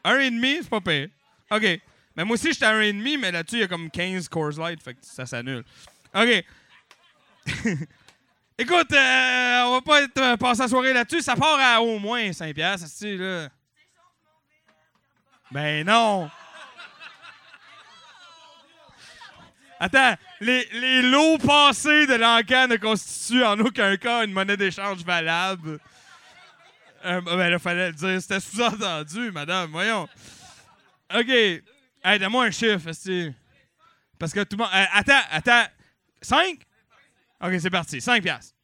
Un et demi, c'est pas pire. OK. Mais moi aussi, j'étais à un et demi, mais là-dessus, il y a comme 15 Coors Light, fait que ça s'annule. OK. Écoute, euh, on va pas être, euh, passer la soirée là-dessus. Ça part à au moins 5 piastres, c'est là? Ben non. Attends, les, les lots passés de l'encan ne constituent en aucun cas une monnaie d'échange valable. Euh, ben là, fallait le dire. C'était sous-entendu, madame. Voyons. OK. Hey, donne-moi un chiffre, esti. Parce que tout le monde... euh, attends, attends. 5? OK, c'est parti. 5 piastres.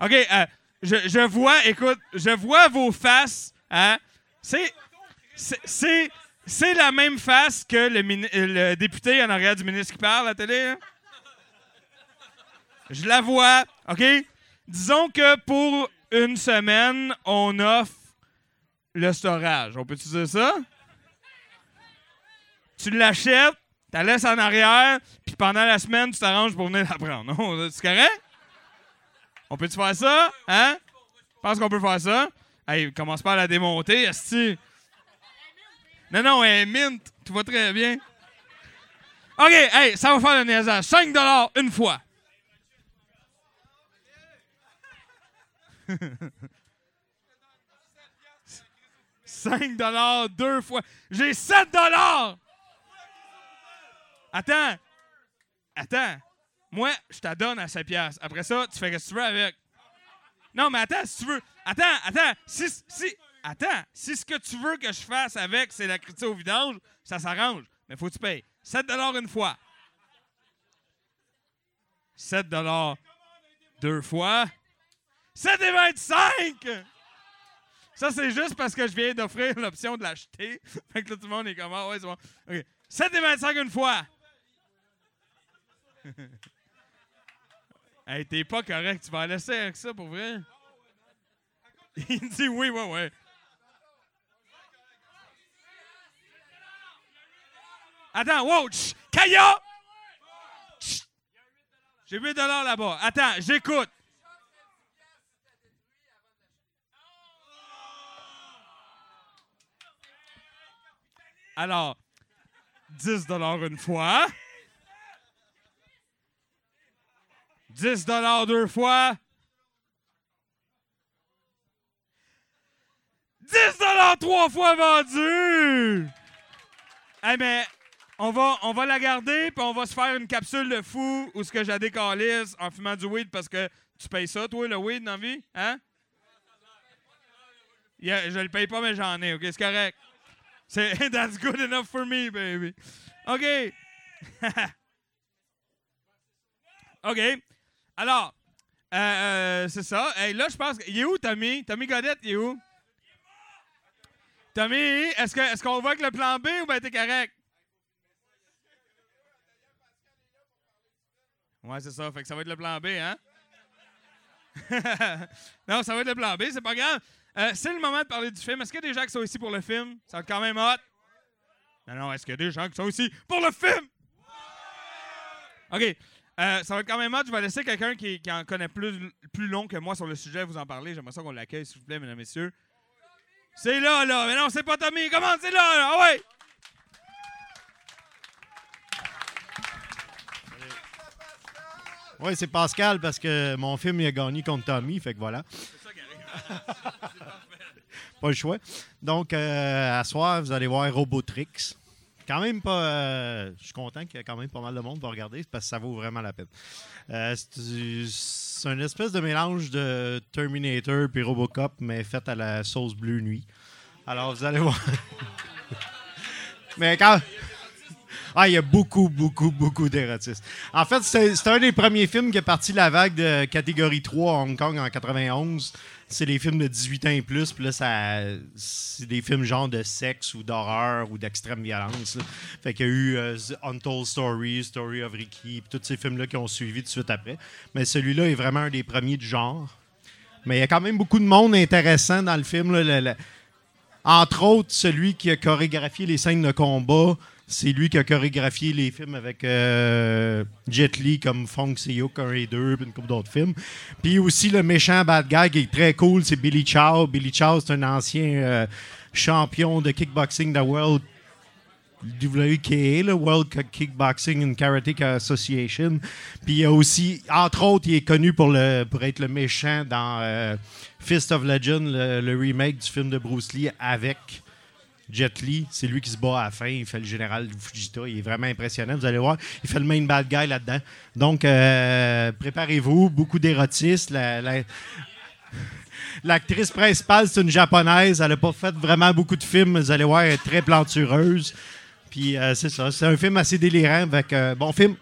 OK, euh, je, je vois, écoute, je vois vos faces, hein? C'est... c'est- la même face que le, mini- le député en arrière du ministre qui parle à la télé. hein? Je la vois, OK? Disons que pour une semaine, on offre le storage. On peut-tu dire ça? Tu l'achètes, tu la laisses en arrière, puis pendant la semaine, tu t'arranges pour venir la prendre. C'est correct? On peut-tu faire ça? Hein? Je pense qu'on peut faire ça. Hey, commence pas à la démonter, esti. Non, non, elle est mint. Tout va très bien. OK, hey, ça va faire le niaisage. 5 une fois. 5 dollars deux fois. J'ai 7 dollars. Attends. Attends. Moi, je te donne à 7 piastres. Après ça, tu fais ce que tu veux avec. Non, mais attends, si tu veux. Attends, attends. Si, si, attends. Si ce que tu veux que je fasse avec, c'est la critique au vidange, ça s'arrange. Mais faut que tu payes. 7 dollars une fois. 7 dollars deux fois. 7 et 25! Ça, c'est juste parce que je viens d'offrir l'option de l'acheter. Fait que là, tout le monde est comme, ah ouais, c'est bon. OK. 7 et 25 une fois. hey, t'es pas correct. Tu vas laisser avec ça, pour vrai? Il dit oui, ouais, ouais. Attends, wow! chut, Kaya! J'ai 8 là-bas. Attends, j'écoute. Alors, 10 une fois. 10 deux fois. 10 trois fois vendu! Eh mais on va, on va la garder, puis on va se faire une capsule de fou où ce que j'ai en fumant du weed parce que tu payes ça, toi, le weed, dans la vie? Hein? Yeah, je le paye pas, mais j'en ai, OK? C'est correct. C'est That's good enough for me, baby. OK. OK. Alors, euh, euh, c'est ça. Là, je pense. Il est où, Tommy? Tommy Godette, il est où? Tommy, est-ce que est-ce qu'on va avec le plan B ou ben t'es correct? Ouais, c'est ça. Fait que ça va être le plan B, hein? non, ça va être le plan B, c'est pas grave. Euh, c'est le moment de parler du film. Est-ce qu'il y a des gens qui sont ici pour le film? Ça va être quand même hot. Non, non, est-ce qu'il y a des gens qui sont ici pour le film? OK. Euh, ça va être quand même hot. Je vais laisser quelqu'un qui, qui en connaît plus, plus long que moi sur le sujet vous en parler. J'aimerais ça qu'on l'accueille, s'il vous plaît, mesdames et messieurs. C'est là, là. Mais non, c'est pas Tommy. Comment c'est là, là? Ah ouais! Oui, c'est Pascal parce que mon film il a gagné contre Tommy, fait que voilà. pas le choix. Donc, euh, à soir, vous allez voir Robotrix. Quand même pas. euh, je suis content qu'il y ait quand même pas mal de monde pour regarder parce que ça vaut vraiment la peine. Euh, c'est une espèce de mélange de Terminator puis Robocop, mais fait à la sauce bleue nuit. Alors, vous allez voir. mais quand. Ah, il y a beaucoup, beaucoup, beaucoup d'érotisme. En fait, c'est un des premiers films qui est parti la vague de catégorie 3 à Hong Kong en 91. C'est les films de 18 ans et plus. Puis là, ça, c'est des films genre de sexe ou d'horreur ou d'extrême violence. Fait qu'il y a eu euh, Untold Story, Story of Ricky, puis tous ces films-là qui ont suivi tout de suite après. Mais celui-là est vraiment un des premiers du genre. Mais il y a quand même beaucoup de monde intéressant dans le film. entre autres, celui qui a chorégraphié les scènes de combat, c'est lui qui a chorégraphié les films avec euh, Jet Li comme Fong Seok 1 et 2, puis une couple d'autres films. Puis aussi le méchant bad guy qui est très cool, c'est Billy Chow. Billy Chow, c'est un ancien euh, champion de kickboxing de World WKA, le World Kickboxing and Karate Association. Puis il y a aussi, entre autres, il est connu pour être le méchant dans euh, Fist of Legend, le, le remake du film de Bruce Lee avec Jet Li. C'est lui qui se bat à la fin. Il fait le général Fujita. Il est vraiment impressionnant. Vous allez voir, il fait le main bad guy là-dedans. Donc, euh, préparez-vous. Beaucoup la- L'actrice principale, c'est une japonaise. Elle n'a pas fait vraiment beaucoup de films. Vous allez voir, elle est très plantureuse. Puis euh, c'est ça. C'est un film assez délirant. Avec, euh, bon film.